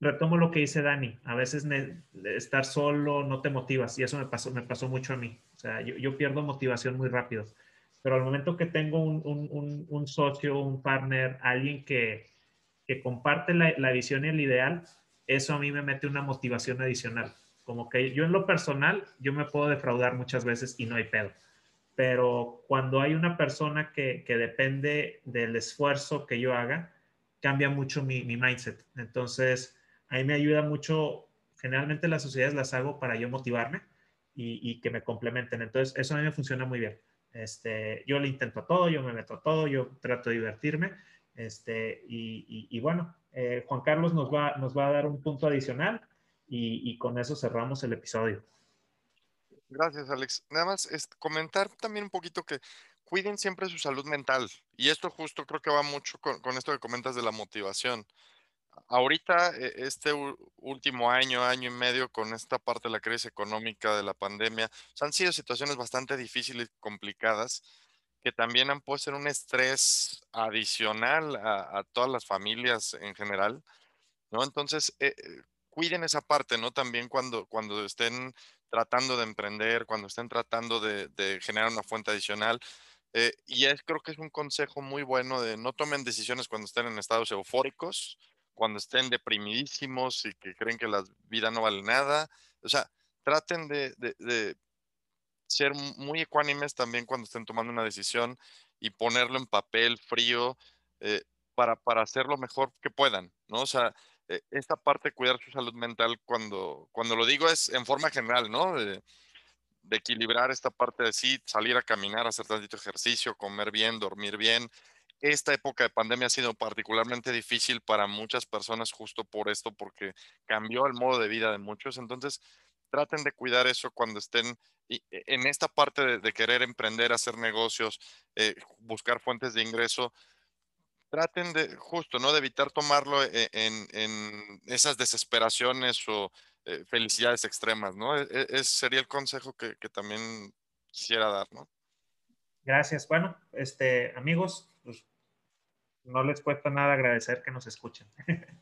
retomo lo que dice Dani, a veces estar solo no te motivas y eso me pasó, me pasó mucho a mí. O sea, yo, pierdo motivación muy rápido, pero al momento que tengo un, socio, un partner, alguien que, comparte la, la visión y el ideal, eso a mí me mete una motivación adicional. Como que yo en lo personal, yo me puedo defraudar muchas veces y no hay pedo pero cuando hay una persona que, que, depende del esfuerzo que yo haga, cambia mucho mi, mi, mindset. Entonces, a mí me ayuda mucho, generalmente las sociedades las hago para yo motivarme y, y, que me complementen. Entonces, eso a mí me funciona muy bien. Este, yo le intento todo, yo me meto todo, yo trato de divertirme. Este, y, bueno, eh, Juan Carlos nos va, nos va a dar un punto adicional y, con eso cerramos el episodio. Gracias, Alex. Nada más es comentar también un poquito que cuiden siempre su salud mental. Y esto justo creo que va mucho con, con esto que comentas de la motivación ahorita, e, este último año, año y medio, con esta parte de la crisis económica, de la pandemia, han sido situaciones bastante difíciles y complicadas que también han puesto en un estrés adicional a, todas las familias en general, ¿no? Entonces, eh, eh, cuiden esa parte, ¿no? También cuando, cuando estén tratando de emprender, cuando estén tratando de, generar una fuente adicional. Eh, y es, creo que es un consejo muy bueno de no tomen decisiones cuando estén en estados eufóricos, cuando estén deprimidísimos y que creen que la vida no vale nada. O sea, traten de, ser muy ecuánimes también cuando estén tomando una decisión y ponerlo en papel frío eh, para, para hacer lo mejor que puedan, ¿no? O sea, eh, esta parte de cuidar su salud mental, cuando, cuando lo digo es en forma general, ¿no? De, de equilibrar esta parte de sí, salir a caminar, hacer tantito ejercicio, comer bien, dormir bien, esta época de pandemia ha sido particularmente difícil para muchas personas justo por esto, porque cambió el modo de vida de muchos. Entonces, traten de cuidar eso cuando estén e, en esta parte de, querer emprender, hacer negocios, eh, buscar fuentes de ingreso. Traten de, justo, ¿no? De evitar tomarlo e, en, esas desesperaciones o eh, felicidades extremas, ¿no? E, ese sería el consejo que, que también quisiera dar, ¿no? Gracias. Bueno, este, amigos, no les cuesta nada agradecer que nos escuchen.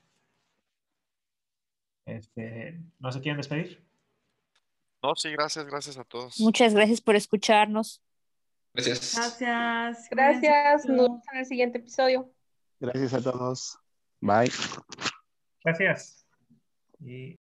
este, ¿No se quieren despedir? No, sí, gracias, gracias a todos. Muchas gracias por escucharnos. Gracias. Gracias. Gracias. Nos vemos en el siguiente episodio. Gracias a todos. Bye. Gracias. Y...